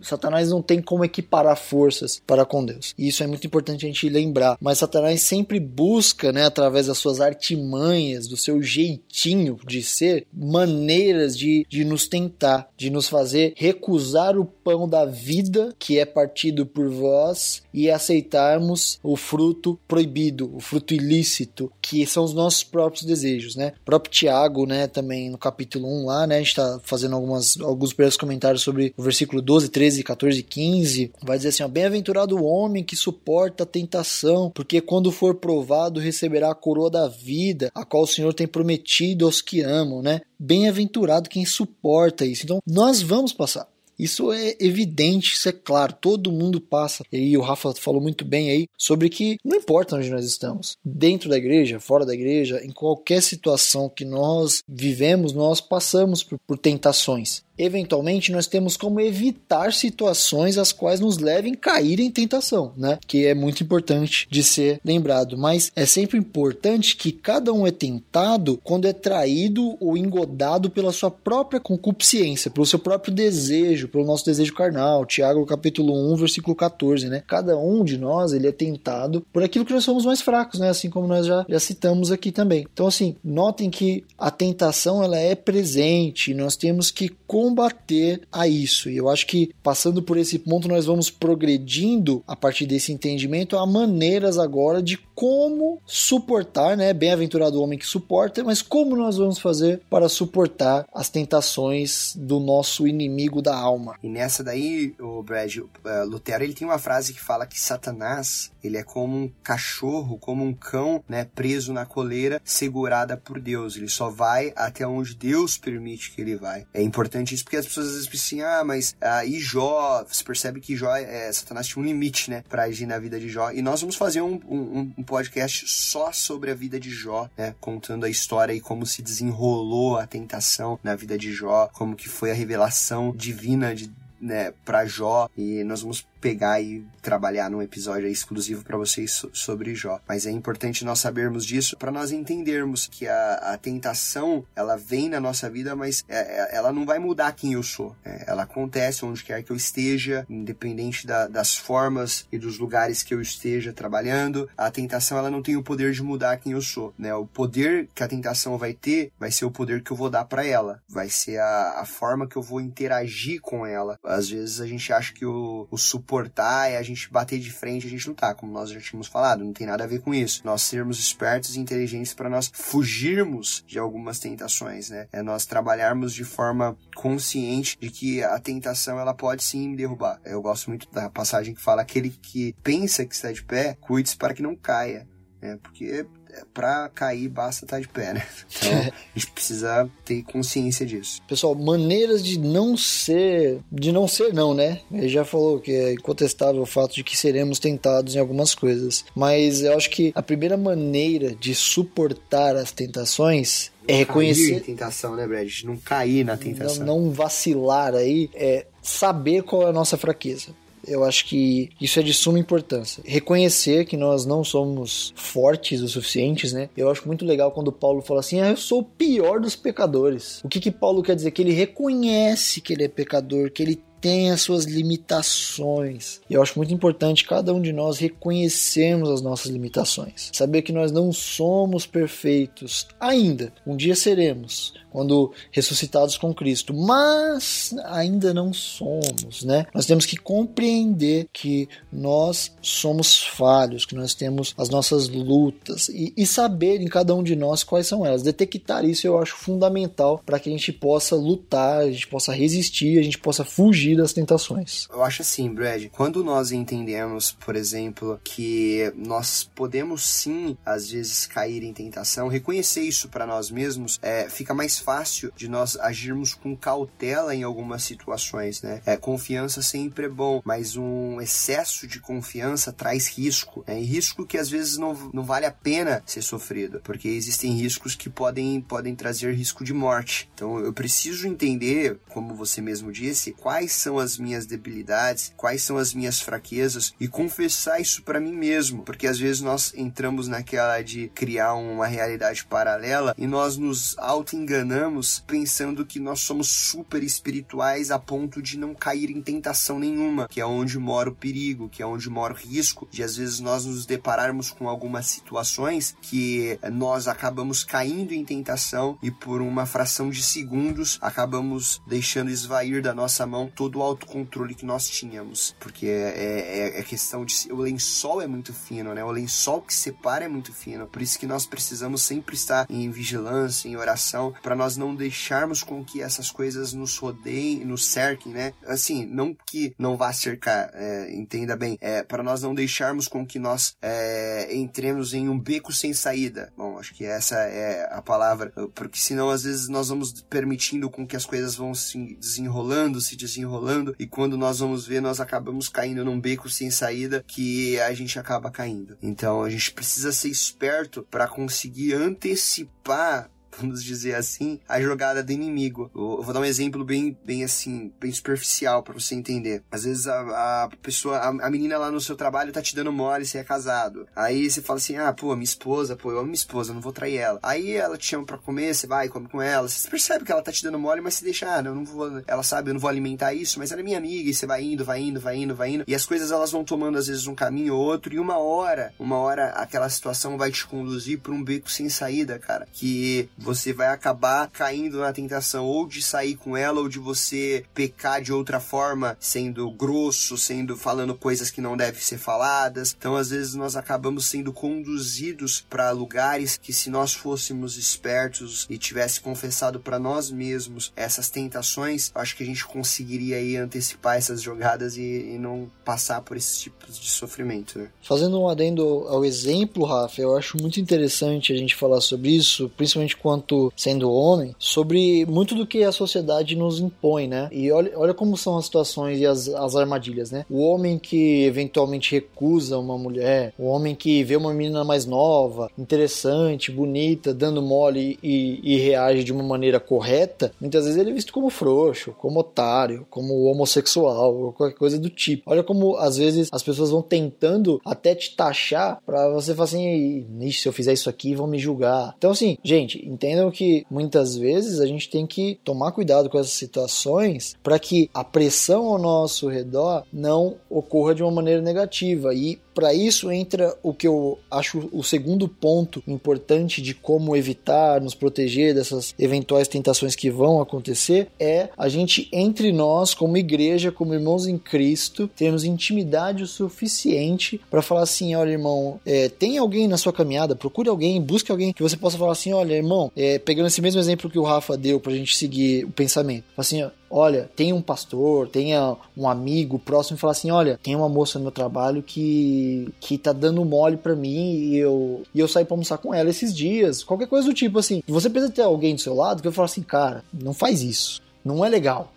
Satanás não tem como equiparar forças para com Deus. E isso é muito importante a gente lembrar. Mas Satanás sempre busca, né, através das suas artimanhas, do seu jeitinho de ser, maneiras de, de nos tentar, de nos fazer recusar o pão da vida que é partido por vós e aceitarmos o fruto proibido, o fruto ilícito, que são os nossos próprios desejos, né? O próprio Tiago, né, também no capítulo 1 lá, né, a gente tá fazendo algumas, alguns primeiros comentários sobre o versículo 12, 13, 14 e 15, vai dizer assim, ó, bem-aventurado o homem que suporta a tentação, porque quando for provado receberá a coroa da vida, a qual o Senhor tem prometido aos que amam, né? Bem-aventurado quem suporta isso. Então, nós vamos passar. Isso é evidente, isso é claro, todo mundo passa. E o Rafa falou muito bem aí sobre que não importa onde nós estamos, dentro da igreja, fora da igreja, em qualquer situação que nós vivemos, nós passamos por, por tentações eventualmente nós temos como evitar situações as quais nos levem a cair em tentação, né? Que é muito importante de ser lembrado. Mas é sempre importante que cada um é tentado quando é traído ou engodado pela sua própria concupiscência, pelo seu próprio desejo, pelo nosso desejo carnal. Tiago capítulo 1, versículo 14, né? Cada um de nós, ele é tentado por aquilo que nós somos mais fracos, né? Assim como nós já, já citamos aqui também. Então, assim, notem que a tentação, ela é presente, nós temos que combater a isso. E eu acho que passando por esse ponto nós vamos progredindo a partir desse entendimento a maneiras agora de como suportar, né? Bem-aventurado o homem que suporta, mas como nós vamos fazer para suportar as tentações do nosso inimigo da alma. E nessa daí, o Brad, uh, Lutero, ele tem uma frase que fala que Satanás, ele é como um cachorro, como um cão, né, preso na coleira, segurada por Deus. Ele só vai até onde Deus permite que ele vai. É importante porque as pessoas às vezes pensam assim, ah, mas ah, Jó, você percebe que Jó, é, Satanás tinha um limite, né, para agir na vida de Jó. E nós vamos fazer um, um, um podcast só sobre a vida de Jó, né, contando a história e como se desenrolou a tentação na vida de Jó, como que foi a revelação divina de né, para Jó e nós vamos pegar e trabalhar num episódio exclusivo para vocês sobre Jó. Mas é importante nós sabermos disso para nós entendermos que a, a, tentação ela vem na nossa vida, mas é, é, ela não vai mudar quem eu sou. É, ela acontece onde quer que eu esteja, independente da, das formas e dos lugares que eu esteja trabalhando. A tentação ela não tem o poder de mudar quem eu sou. Né? O poder que a tentação vai ter vai ser o poder que eu vou dar para ela. Vai ser a, a forma que eu vou interagir com ela. Às vezes a gente acha que o, o suporte suportar, é a gente bater de frente, a gente lutar, como nós já tínhamos falado, não tem nada a ver com isso. Nós sermos espertos e inteligentes para nós fugirmos de algumas tentações, né? É nós trabalharmos de forma consciente de que a tentação ela pode sim me derrubar. Eu gosto muito da passagem que fala aquele que pensa que está de pé, cuide-se para que não caia. É, porque para cair basta estar tá de pé, né? Então [laughs] a gente precisa ter consciência disso. Pessoal, maneiras de não ser, de não ser não, né? Ele já falou que é incontestável o fato de que seremos tentados em algumas coisas, mas eu acho que a primeira maneira de suportar as tentações é reconhecer cair tentação, né, Brad? Não cair na tentação. Não, não vacilar aí, é saber qual é a nossa fraqueza. Eu acho que isso é de suma importância. Reconhecer que nós não somos fortes o suficientes, né? Eu acho muito legal quando Paulo fala assim: ah, eu sou o pior dos pecadores. O que que Paulo quer dizer? Que ele reconhece que ele é pecador, que ele tem as suas limitações. E eu acho muito importante cada um de nós reconhecermos as nossas limitações. Saber que nós não somos perfeitos ainda. Um dia seremos, quando ressuscitados com Cristo, mas ainda não somos, né? Nós temos que compreender que nós somos falhos, que nós temos as nossas lutas e, e saber em cada um de nós quais são elas. Detectar isso eu acho fundamental para que a gente possa lutar, a gente possa resistir, a gente possa fugir fugir das tentações. Eu acho assim, Brad, quando nós entendemos, por exemplo, que nós podemos sim, às vezes, cair em tentação, reconhecer isso para nós mesmos, é, fica mais fácil de nós agirmos com cautela em algumas situações, né? É, confiança sempre é bom, mas um excesso de confiança traz risco, né? E risco que às vezes não, não vale a pena ser sofrido, porque existem riscos que podem, podem trazer risco de morte. Então eu preciso entender, como você mesmo disse, quais são as minhas debilidades, quais são as minhas fraquezas e confessar isso para mim mesmo, porque às vezes nós entramos naquela de criar uma realidade paralela e nós nos auto-enganamos pensando que nós somos super espirituais a ponto de não cair em tentação nenhuma, que é onde mora o perigo, que é onde mora o risco de às vezes nós nos depararmos com algumas situações que nós acabamos caindo em tentação e por uma fração de segundos acabamos deixando esvair da nossa mão todo todo o autocontrole que nós tínhamos. Porque é, é, é questão de. O lençol é muito fino, né? O lençol que separa é muito fino. Por isso que nós precisamos sempre estar em vigilância, em oração, para nós não deixarmos com que essas coisas nos rodeiem, nos cerquem, né? Assim, não que não vá cercar, é, entenda bem, é para nós não deixarmos com que nós é, entremos em um beco sem saída. Bom, acho que essa é a palavra, porque senão às vezes nós vamos permitindo com que as coisas vão se desenrolando, se desenrolando, e quando nós vamos ver, nós acabamos caindo num beco sem saída que a gente acaba caindo. Então a gente precisa ser esperto para conseguir antecipar vamos dizer assim, a jogada do inimigo. Eu vou dar um exemplo bem, bem assim, bem superficial para você entender. Às vezes a, a pessoa, a, a, menina lá no seu trabalho tá te dando mole, você é casado. Aí você fala assim, ah, pô, minha esposa, pô, eu amo minha esposa, não vou trair ela. Aí ela te chama pra comer, você vai, come com ela. Você percebe que ela tá te dando mole, mas você deixa, ah, eu não vou, ela sabe, eu não vou alimentar isso, mas ela é minha amiga, e você vai indo, vai indo, vai indo, vai indo. E as coisas elas vão tomando às vezes um caminho ou outro, e uma hora, uma hora aquela situação vai te conduzir pra um beco sem saída, cara. Que você vai acabar caindo na tentação ou de sair com ela ou de você pecar de outra forma, sendo grosso, sendo falando coisas que não devem ser faladas. Então, às vezes nós acabamos sendo conduzidos para lugares que se nós fôssemos espertos e tivesse confessado para nós mesmos essas tentações, acho que a gente conseguiria aí antecipar essas jogadas e, e não passar por esses tipos de sofrimento, né? Fazendo um adendo ao exemplo, Rafa, eu acho muito interessante a gente falar sobre isso, principalmente quanto sendo homem, sobre muito do que a sociedade nos impõe, né? E olha, olha como são as situações e as, as armadilhas, né? O homem que eventualmente recusa uma mulher, o homem que vê uma menina mais nova, interessante, bonita, dando mole e, e reage de uma maneira correta, muitas vezes ele é visto como frouxo, como otário, como homossexual, ou qualquer coisa do tipo. Olha como às vezes as pessoas vão tentando até te taxar para você falar assim, se eu fizer isso aqui vão me julgar. Então assim, gente, entendam que muitas vezes a gente tem que tomar cuidado com essas situações para que a pressão ao nosso redor não ocorra de uma maneira negativa. E para isso entra o que eu acho o segundo ponto importante de como evitar, nos proteger dessas eventuais tentações que vão acontecer, é a gente entre nós, como igreja, como irmãos em Cristo, termos intimidade o suficiente para falar assim, olha irmão, é, tem alguém na sua caminhada, procure alguém, busque alguém que você possa falar assim, olha irmão, é, pegando esse mesmo exemplo que o Rafa deu pra gente seguir o pensamento, assim, ó, olha, tem um pastor, tenha um amigo próximo e falar assim, olha, tem uma moça no meu trabalho que que tá dando mole para mim e eu e eu saí para almoçar com ela esses dias, qualquer coisa do tipo assim. Você precisa ter alguém do seu lado que vai falar assim, cara, não faz isso. Não é legal.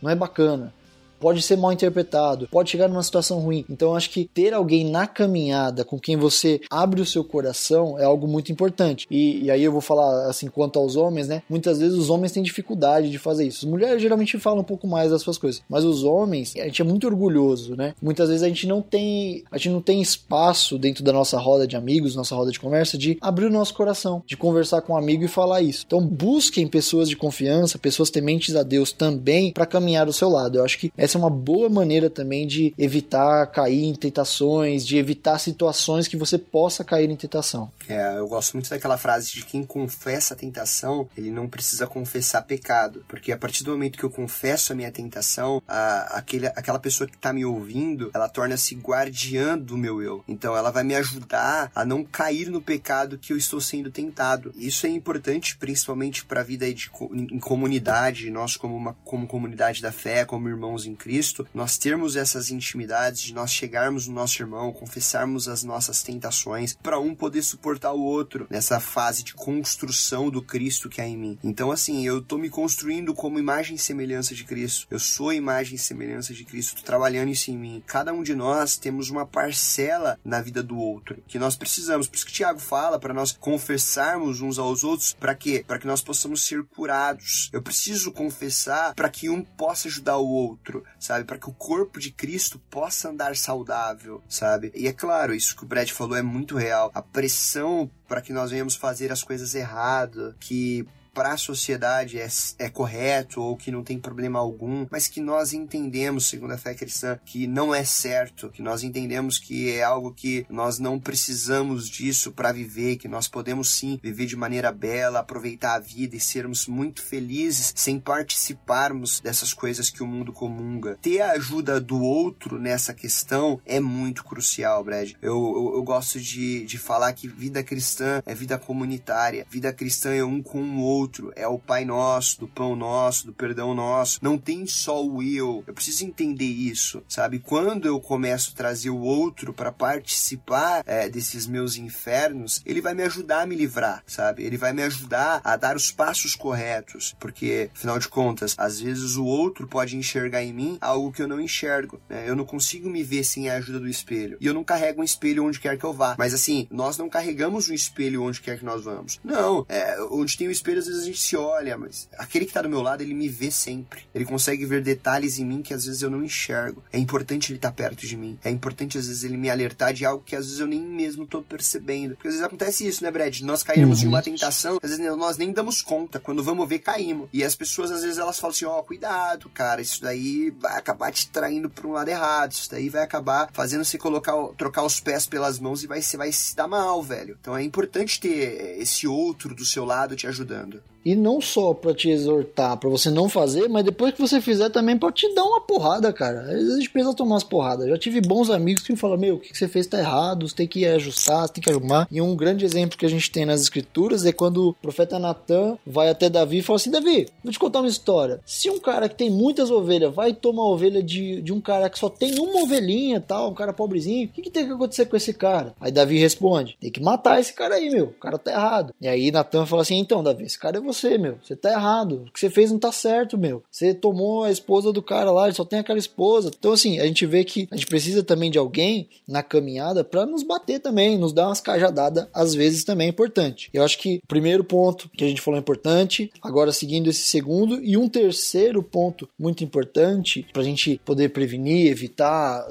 Não é bacana pode ser mal interpretado, pode chegar numa situação ruim. Então acho que ter alguém na caminhada com quem você abre o seu coração é algo muito importante. E, e aí eu vou falar assim quanto aos homens, né? Muitas vezes os homens têm dificuldade de fazer isso. As mulheres geralmente falam um pouco mais das suas coisas, mas os homens, a gente é muito orgulhoso, né? Muitas vezes a gente não tem, a gente não tem espaço dentro da nossa roda de amigos, nossa roda de conversa de abrir o nosso coração, de conversar com um amigo e falar isso. Então busquem pessoas de confiança, pessoas tementes a Deus também para caminhar ao seu lado. Eu acho que essa é uma boa maneira também de evitar cair em tentações, de evitar situações que você possa cair em tentação. É, eu gosto muito daquela frase de quem confessa a tentação, ele não precisa confessar pecado, porque a partir do momento que eu confesso a minha tentação, a, aquele, aquela pessoa que está me ouvindo, ela torna-se guardiã do meu eu. Então ela vai me ajudar a não cair no pecado que eu estou sendo tentado. Isso é importante principalmente para a vida de, em comunidade, nós como uma como comunidade da fé, como irmãos em Cristo, nós termos essas intimidades de nós chegarmos no nosso irmão, confessarmos as nossas tentações, para um poder suportar o outro nessa fase de construção do Cristo que há em mim. Então, assim, eu tô me construindo como imagem e semelhança de Cristo. Eu sou imagem e semelhança de Cristo, tô trabalhando isso em mim. Cada um de nós temos uma parcela na vida do outro que nós precisamos. Por isso que Tiago fala para nós confessarmos uns aos outros, para quê? Para que nós possamos ser curados. Eu preciso confessar para que um possa ajudar o outro, sabe? Para que o corpo de Cristo possa andar saudável, sabe? E é claro, isso que o Brad falou é muito real. A pressão para que nós venhamos fazer as coisas erradas, que para a sociedade é, é correto ou que não tem problema algum, mas que nós entendemos, segundo a fé cristã, que não é certo, que nós entendemos que é algo que nós não precisamos disso para viver, que nós podemos sim viver de maneira bela, aproveitar a vida e sermos muito felizes sem participarmos dessas coisas que o mundo comunga. Ter a ajuda do outro nessa questão é muito crucial, Brad. Eu, eu, eu gosto de, de falar que vida cristã é vida comunitária, vida cristã é um com o outro, é o Pai Nosso, do pão nosso, do perdão nosso. Não tem só o eu. Eu preciso entender isso, sabe? Quando eu começo a trazer o outro para participar é, desses meus infernos, ele vai me ajudar a me livrar, sabe? Ele vai me ajudar a dar os passos corretos, porque, afinal de contas, às vezes o outro pode enxergar em mim algo que eu não enxergo, né? Eu não consigo me ver sem a ajuda do espelho. E eu não carrego um espelho onde quer que eu vá. Mas assim, nós não carregamos um espelho onde quer que nós vamos. Não, é, onde tem o espelho, vezes a gente se olha, mas aquele que tá do meu lado, ele me vê sempre. Ele consegue ver detalhes em mim que às vezes eu não enxergo. É importante ele estar tá perto de mim. É importante às vezes ele me alertar de algo que às vezes eu nem mesmo tô percebendo. Porque às vezes acontece isso, né, Brad? Nós caímos uhum. em uma tentação, às vezes nós nem damos conta. Quando vamos ver, caímos. E as pessoas às vezes elas falam assim: ó, oh, cuidado, cara, isso daí vai acabar te traindo para um lado errado. Isso daí vai acabar fazendo você colocar, trocar os pés pelas mãos e vai, você vai se dar mal, velho. Então é importante ter esse outro do seu lado te ajudando. る E não só para te exortar, para você não fazer, mas depois que você fizer também para te dar uma porrada, cara. Às vezes a gente precisa tomar umas porradas. Já tive bons amigos que me falam: Meu, o que você fez tá errado, você tem que ajustar, você tem que arrumar. E um grande exemplo que a gente tem nas escrituras é quando o profeta Natan vai até Davi e fala assim: Davi, vou te contar uma história. Se um cara que tem muitas ovelhas vai tomar ovelha de, de um cara que só tem uma ovelhinha tal, um cara pobrezinho, o que, que tem que acontecer com esse cara? Aí Davi responde: Tem que matar esse cara aí, meu. O cara tá errado. E aí Natan fala assim: Então, Davi, esse cara é você, meu. Você tá errado. O que você fez não tá certo, meu. Você tomou a esposa do cara lá, ele só tem aquela esposa. Então, assim, a gente vê que a gente precisa também de alguém na caminhada para nos bater também, nos dar umas cajadadas, às vezes também é importante. Eu acho que o primeiro ponto que a gente falou é importante, agora seguindo esse segundo, e um terceiro ponto muito importante pra gente poder prevenir, evitar,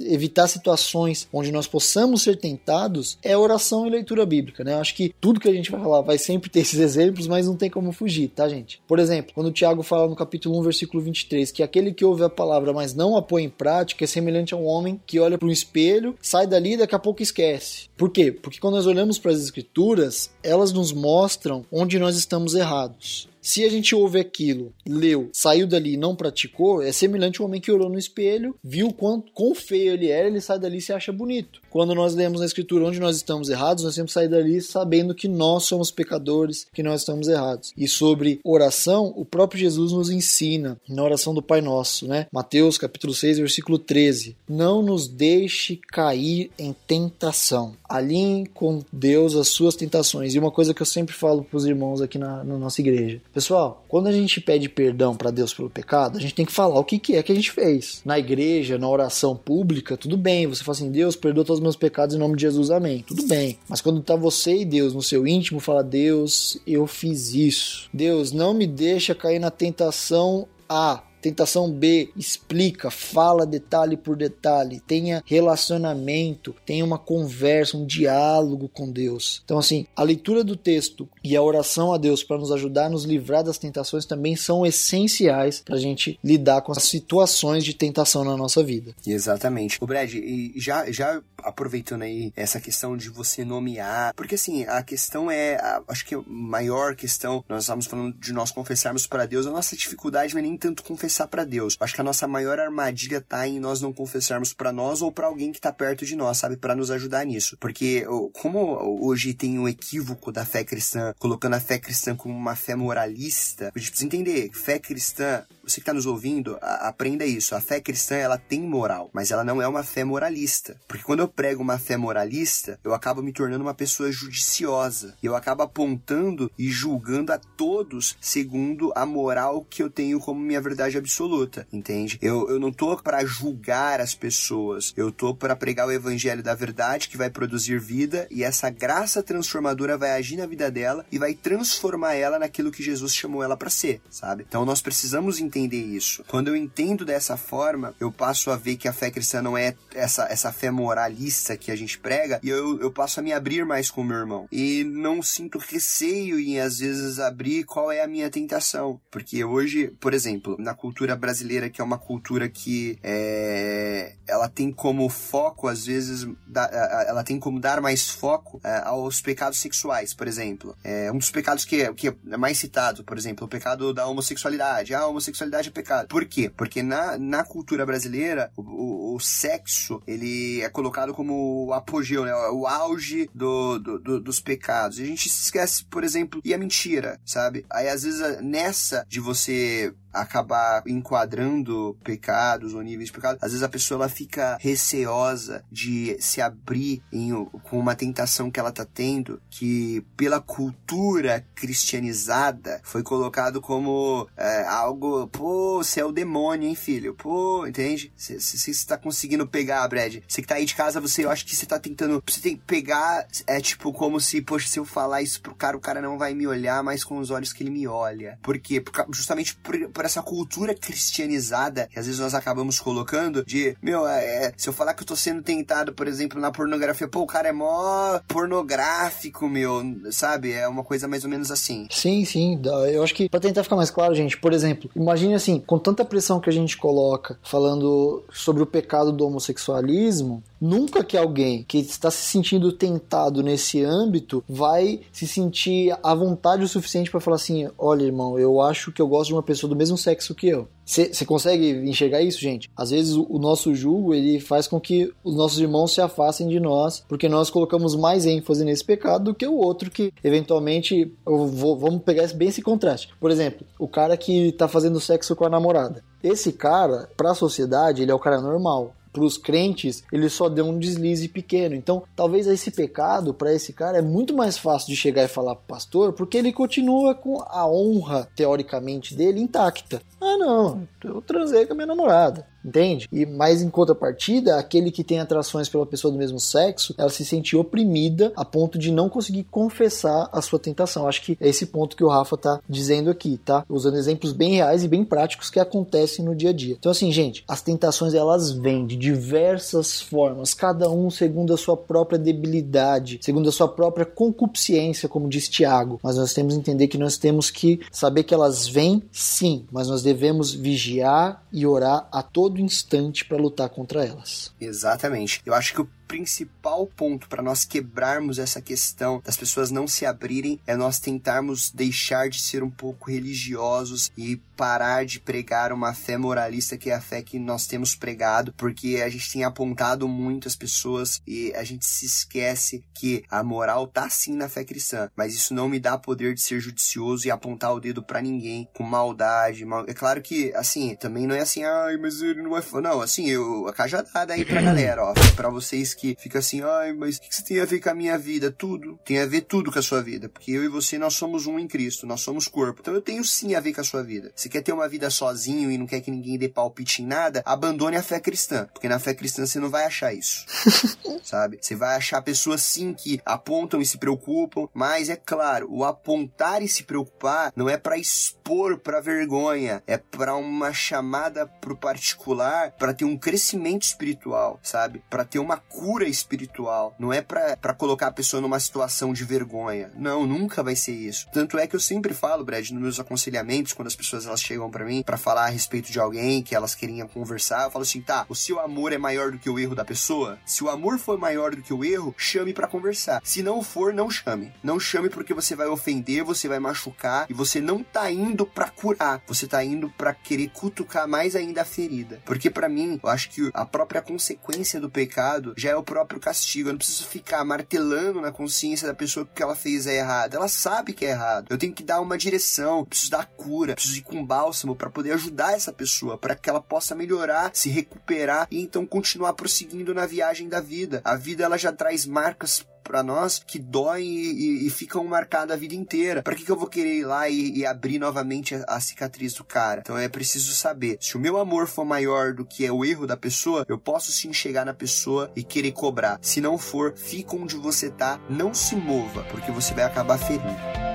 evitar situações onde nós possamos ser tentados é oração e leitura bíblica, né? Eu acho que tudo que a gente vai falar vai sempre ter esses [laughs] exemplos, mas não tem como fugir, tá, gente? Por exemplo, quando o Tiago fala no capítulo 1, versículo 23, que aquele que ouve a palavra, mas não a põe em prática, é semelhante a um homem que olha para um espelho, sai dali e daqui a pouco esquece. Por quê? Porque quando nós olhamos para as escrituras, elas nos mostram onde nós estamos errados. Se a gente ouve aquilo, leu, saiu dali e não praticou, é semelhante ao homem que olhou no espelho, viu quão, quão feio ele era, ele sai dali e se acha bonito. Quando nós lemos na escritura onde nós estamos errados, nós temos que sair dali sabendo que nós somos pecadores, que nós estamos errados. E sobre oração, o próprio Jesus nos ensina na oração do Pai Nosso, né? Mateus capítulo 6, versículo 13. Não nos deixe cair em tentação. Alinhe com Deus as suas tentações. E uma coisa que eu sempre falo para os irmãos aqui na, na nossa igreja. Pessoal, quando a gente pede perdão para Deus pelo pecado, a gente tem que falar o que, que é que a gente fez. Na igreja, na oração pública, tudo bem. Você fala assim, Deus, perdoa todos os meus pecados em nome de Jesus, amém. Tudo bem. Mas quando tá você e Deus no seu íntimo, fala, Deus, eu fiz isso. Deus, não me deixa cair na tentação A Tentação B, explica, fala detalhe por detalhe, tenha relacionamento, tenha uma conversa, um diálogo com Deus. Então, assim, a leitura do texto e a oração a Deus para nos ajudar a nos livrar das tentações também são essenciais para a gente lidar com as situações de tentação na nossa vida. Exatamente. O Brad, e já, já aproveitando aí essa questão de você nomear, porque assim, a questão é, a, acho que a maior questão, nós estamos falando de nós confessarmos para Deus, a nossa dificuldade não é nem tanto confessar confessar para Deus. Acho que a nossa maior armadilha tá em nós não confessarmos para nós ou para alguém que tá perto de nós, sabe, para nos ajudar nisso. Porque como hoje tem um equívoco da fé cristã, colocando a fé cristã como uma fé moralista, a gente precisa entender, fé cristã você que está nos ouvindo, a, aprenda isso. A fé cristã, ela tem moral, mas ela não é uma fé moralista. Porque quando eu prego uma fé moralista, eu acabo me tornando uma pessoa judiciosa. E eu acabo apontando e julgando a todos segundo a moral que eu tenho como minha verdade absoluta, entende? Eu, eu não tô para julgar as pessoas, eu tô para pregar o evangelho da verdade que vai produzir vida e essa graça transformadora vai agir na vida dela e vai transformar ela naquilo que Jesus chamou ela para ser, sabe? Então nós precisamos entender entender isso. Quando eu entendo dessa forma, eu passo a ver que a fé cristã não é essa, essa fé moralista que a gente prega, e eu, eu passo a me abrir mais com o meu irmão. E não sinto receio em, às vezes, abrir qual é a minha tentação. Porque hoje, por exemplo, na cultura brasileira, que é uma cultura que é, ela tem como foco, às vezes, da, ela tem como dar mais foco é, aos pecados sexuais, por exemplo. É um dos pecados que, que é mais citado, por exemplo, o pecado da homossexualidade. Ah, a homossexualidade é pecado. Por quê? Porque na, na cultura brasileira, o, o, o sexo, ele é colocado como o apogeu, né? O auge do, do, do, dos pecados. E a gente se esquece, por exemplo, e a mentira, sabe? Aí, às vezes, nessa de você acabar enquadrando pecados ou níveis de pecado, às vezes a pessoa ela fica receosa de se abrir em, com uma tentação que ela tá tendo, que pela cultura cristianizada foi colocado como é, algo, pô, você é o demônio, hein, filho? Pô, entende? Você está conseguindo pegar, Brad. Você que tá aí de casa, você, eu acho que você tá tentando, você tem que pegar, é tipo como se, poxa, se eu falar isso pro cara, o cara não vai me olhar mais com os olhos que ele me olha. Por quê? Por, justamente por, por essa cultura cristianizada que às vezes nós acabamos colocando de, meu, é, é, se eu falar que eu tô sendo tentado, por exemplo, na pornografia, pô, o cara é mó pornográfico, meu, sabe? É uma coisa mais ou menos assim. Sim, sim. Eu acho que para tentar ficar mais claro, gente, por exemplo, imagine assim, com tanta pressão que a gente coloca falando sobre o pecado do homossexualismo, Nunca que alguém que está se sentindo tentado nesse âmbito vai se sentir à vontade o suficiente para falar assim: olha, irmão, eu acho que eu gosto de uma pessoa do mesmo sexo que eu. Você consegue enxergar isso, gente? Às vezes o, o, nosso julgo ele faz com que os nossos irmãos se afastem de nós, porque nós colocamos mais ênfase nesse pecado do que o outro que eventualmente vou, vamos pegar bem esse contraste. Por exemplo, o cara que está fazendo sexo com a namorada. Esse cara, para a sociedade, ele é o cara normal para os crentes, ele só deu um deslize pequeno. Então, talvez esse pecado para esse cara é muito mais fácil de chegar e falar pro pastor, porque ele continua com a honra teoricamente dele intacta. Ah, não, eu transei com a minha namorada entende? E mais em contrapartida, aquele que tem atrações pela pessoa do mesmo sexo, ela se sente oprimida a ponto de não conseguir confessar a sua tentação. Acho que é esse ponto que o Rafa tá dizendo aqui, tá? Usando exemplos bem reais e bem práticos que acontecem no dia a dia. Então assim, gente, as tentações elas vêm de diversas formas, cada um segundo a sua própria debilidade, segundo a sua própria concupiscência, como diz Tiago. Mas nós temos que entender que nós temos que saber que elas vêm sim, mas nós devemos vigiar e orar a todo todo instante para lutar contra elas. Exatamente. Eu acho que o principal ponto para nós quebrarmos essa questão das pessoas não se abrirem é nós tentarmos deixar de ser um pouco religiosos e parar de pregar uma fé moralista que é a fé que nós temos pregado, porque a gente tem apontado muito as pessoas e a gente se esquece que a moral tá sim na fé cristã, mas isso não me dá poder de ser judicioso e apontar o dedo para ninguém com maldade. Mal... É claro que, assim, também não é assim, ai, mas ele não é. Não, assim, eu, a cajadada aí pra [clears throat] galera, ó, pra vocês que fica assim, ai, mas o que você tem a ver com a minha vida? Tudo. Tem a ver tudo com a sua vida. Porque eu e você, nós somos um em Cristo, nós somos corpo. Então eu tenho sim a ver com a sua vida. Se quer ter uma vida sozinho e não quer que ninguém dê palpite em nada, abandone a fé cristã. Porque na fé cristã você não vai achar isso. [laughs] sabe? Você vai achar pessoas sim que apontam e se preocupam, mas é claro, o apontar e se preocupar não é para expor para vergonha, é para uma chamada pro particular, para ter um crescimento espiritual, sabe? Para ter uma cura cura espiritual. Não é para colocar a pessoa numa situação de vergonha. Não, nunca vai ser isso. Tanto é que eu sempre falo, Brad, nos meus aconselhamentos, quando as pessoas elas chegam para mim para falar a respeito de alguém que elas queriam conversar, eu falo assim, tá, o seu amor é maior do que o erro da pessoa? Se o amor for maior do que o erro, chame para conversar. Se não for, não chame. Não chame porque você vai ofender, você vai machucar e você não tá indo para curar. Você tá indo para querer cutucar mais ainda a ferida. Porque para mim, eu acho que a própria consequência do pecado já é o próprio castigo. Eu não preciso ficar martelando na consciência da pessoa que o que ela fez é errado. Ela sabe que é errado. Eu tenho que dar uma direção, preciso dar cura, preciso ir com bálsamo para poder ajudar essa pessoa, para que ela possa melhorar, se recuperar e então continuar prosseguindo na viagem da vida. A vida ela já traz marcas para nós que doem e, e, e, ficam marcadas a vida inteira. Para que, que eu vou querer ir lá e, e abrir novamente a, a, cicatriz do cara? Então é preciso saber. Se o meu amor for maior do que é o erro da pessoa, eu posso sim chegar na pessoa e querer cobrar. Se não for, fica onde você tá, não se mova, porque você vai acabar ferindo.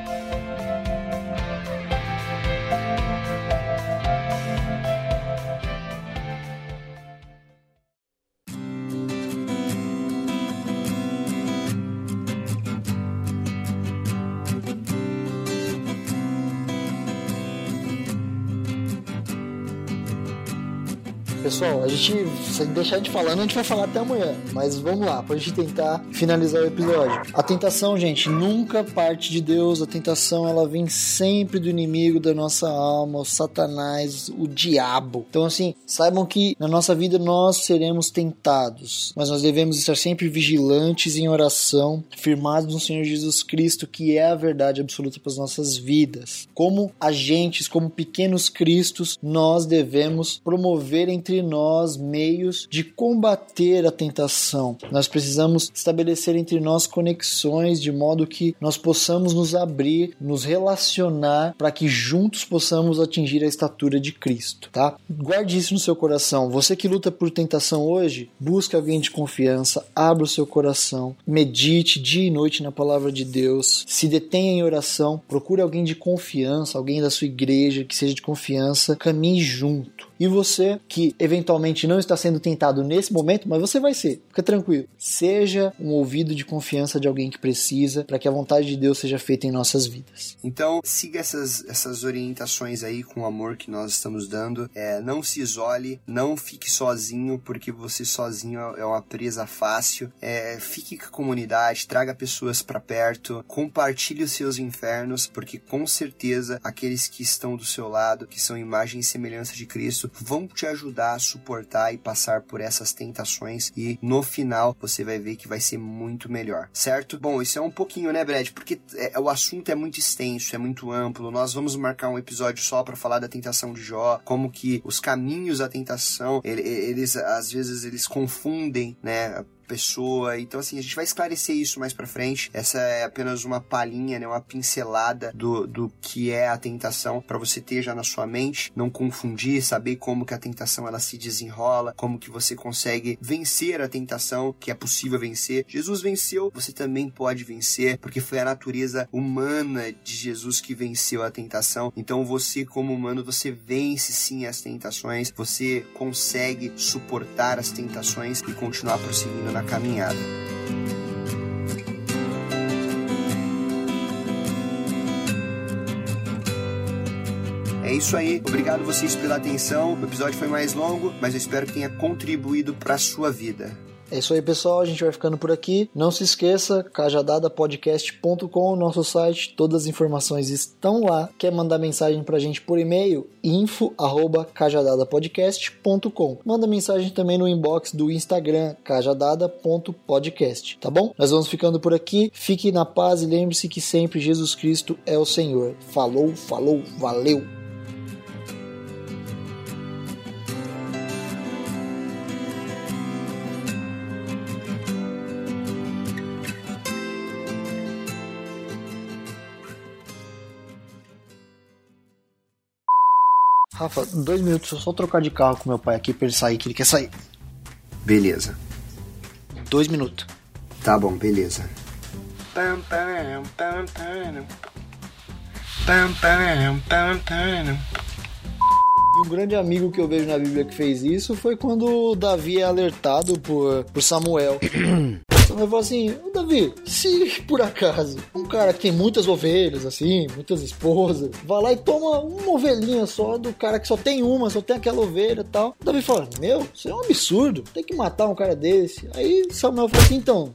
Pessoal, a gente, se deixar de falando, a gente vai falar até amanhã. Mas vamos lá, pra gente tentar finalizar o episódio. A tentação, gente, nunca parte de Deus. A tentação, ela vem sempre do inimigo da nossa alma, o Satanás, o diabo. Então, assim, saibam que na nossa vida nós seremos tentados, mas nós devemos estar sempre vigilantes em oração, firmados no Senhor Jesus Cristo, que é a verdade absoluta para as nossas vidas. Como agentes, como pequenos cristos, nós devemos promover entre nós meios de combater a tentação. Nós precisamos estabelecer entre nós conexões de modo que nós possamos nos abrir, nos relacionar para que juntos possamos atingir a estatura de Cristo, tá? Guarde isso no seu coração. Você que luta por tentação hoje, busque alguém de confiança, abra o seu coração, medite dia e noite na palavra de Deus, se detenha em oração, procure alguém de confiança, alguém da sua igreja que seja de confiança, caminhe junto. E você que eventualmente não está sendo tentado nesse momento, mas você vai ser, fica tranquilo. Seja um ouvido de confiança de alguém que precisa para que a vontade de Deus seja feita em nossas vidas. Então, siga essas, essas orientações aí com o amor que nós estamos dando. É, não se isole, não fique sozinho, porque você sozinho é uma presa fácil. É, fique com a comunidade, traga pessoas para perto, compartilhe os seus infernos, porque com certeza aqueles que estão do seu lado, que são imagem e semelhança de Cristo, vão te ajudar a suportar e passar por essas tentações e no final você vai ver que vai ser muito melhor, certo? Bom, isso é um pouquinho, né, Brad? Porque é, o assunto é muito extenso, é muito amplo. Nós vamos marcar um episódio só para falar da tentação de Jó, como que os caminhos da tentação, eles às vezes eles confundem, né, pessoa. Então, assim, a gente vai esclarecer isso mais pra frente. Essa é apenas uma palhinha, né? Uma pincelada do, do que é a tentação para você ter já na sua mente, não confundir, saber como que a tentação ela se desenrola, como que você consegue vencer a tentação, que é possível vencer. Jesus venceu, você também pode vencer, porque foi a natureza humana de Jesus que venceu a tentação. Então, você como humano, você vence sim as tentações, você consegue suportar as tentações e continuar prosseguindo na caminhada. É isso aí. Obrigado vocês pela atenção. O episódio foi mais longo, mas eu espero que tenha contribuído para a sua vida. É isso aí, pessoal. A gente vai ficando por aqui. Não se esqueça, cajadadapodcast.com, nosso site, todas as informações estão lá. Quer mandar mensagem pra gente por e-mail? info@cajadadapodcast.com. Manda mensagem também no inbox do Instagram cajadada.podcast, tá bom? Nós vamos ficando por aqui. Fique na paz e lembre-se que sempre Jesus Cristo é o Senhor. Falou, falou, valeu. Rafa, dois minutos, eu só trocar de carro com meu pai aqui pra ele sair, que ele quer sair. Beleza. Dois minutos. Tá bom, beleza. E um grande amigo que eu vejo na Bíblia que fez isso foi quando Davi é alertado por, por Samuel. [clears throat] Samuel falou assim: Davi, se por acaso um cara que tem muitas ovelhas, assim, muitas esposas, vai lá e toma uma ovelhinha só do cara que só tem uma, só tem aquela ovelha e tal. Davi fala: Meu, isso é um absurdo, tem que matar um cara desse. Aí Samuel falou assim: Então.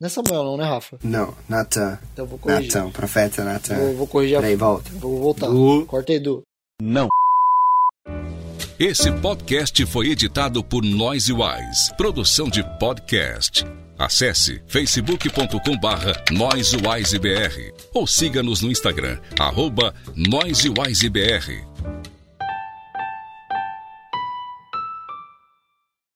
Não é Samuel, não, né, Rafa? Não, Natan. Então eu vou corrigir. Natan, profeta Natan. Vou, vou corrigir a Peraí, volta. Vou voltar. Du. Corta Edu. Não. Esse podcast foi editado por Noise Wise, produção de podcast. Acesse facebook.com barra NoiseWiseBR ou siga-nos no Instagram, arroba NoiseWiseBR.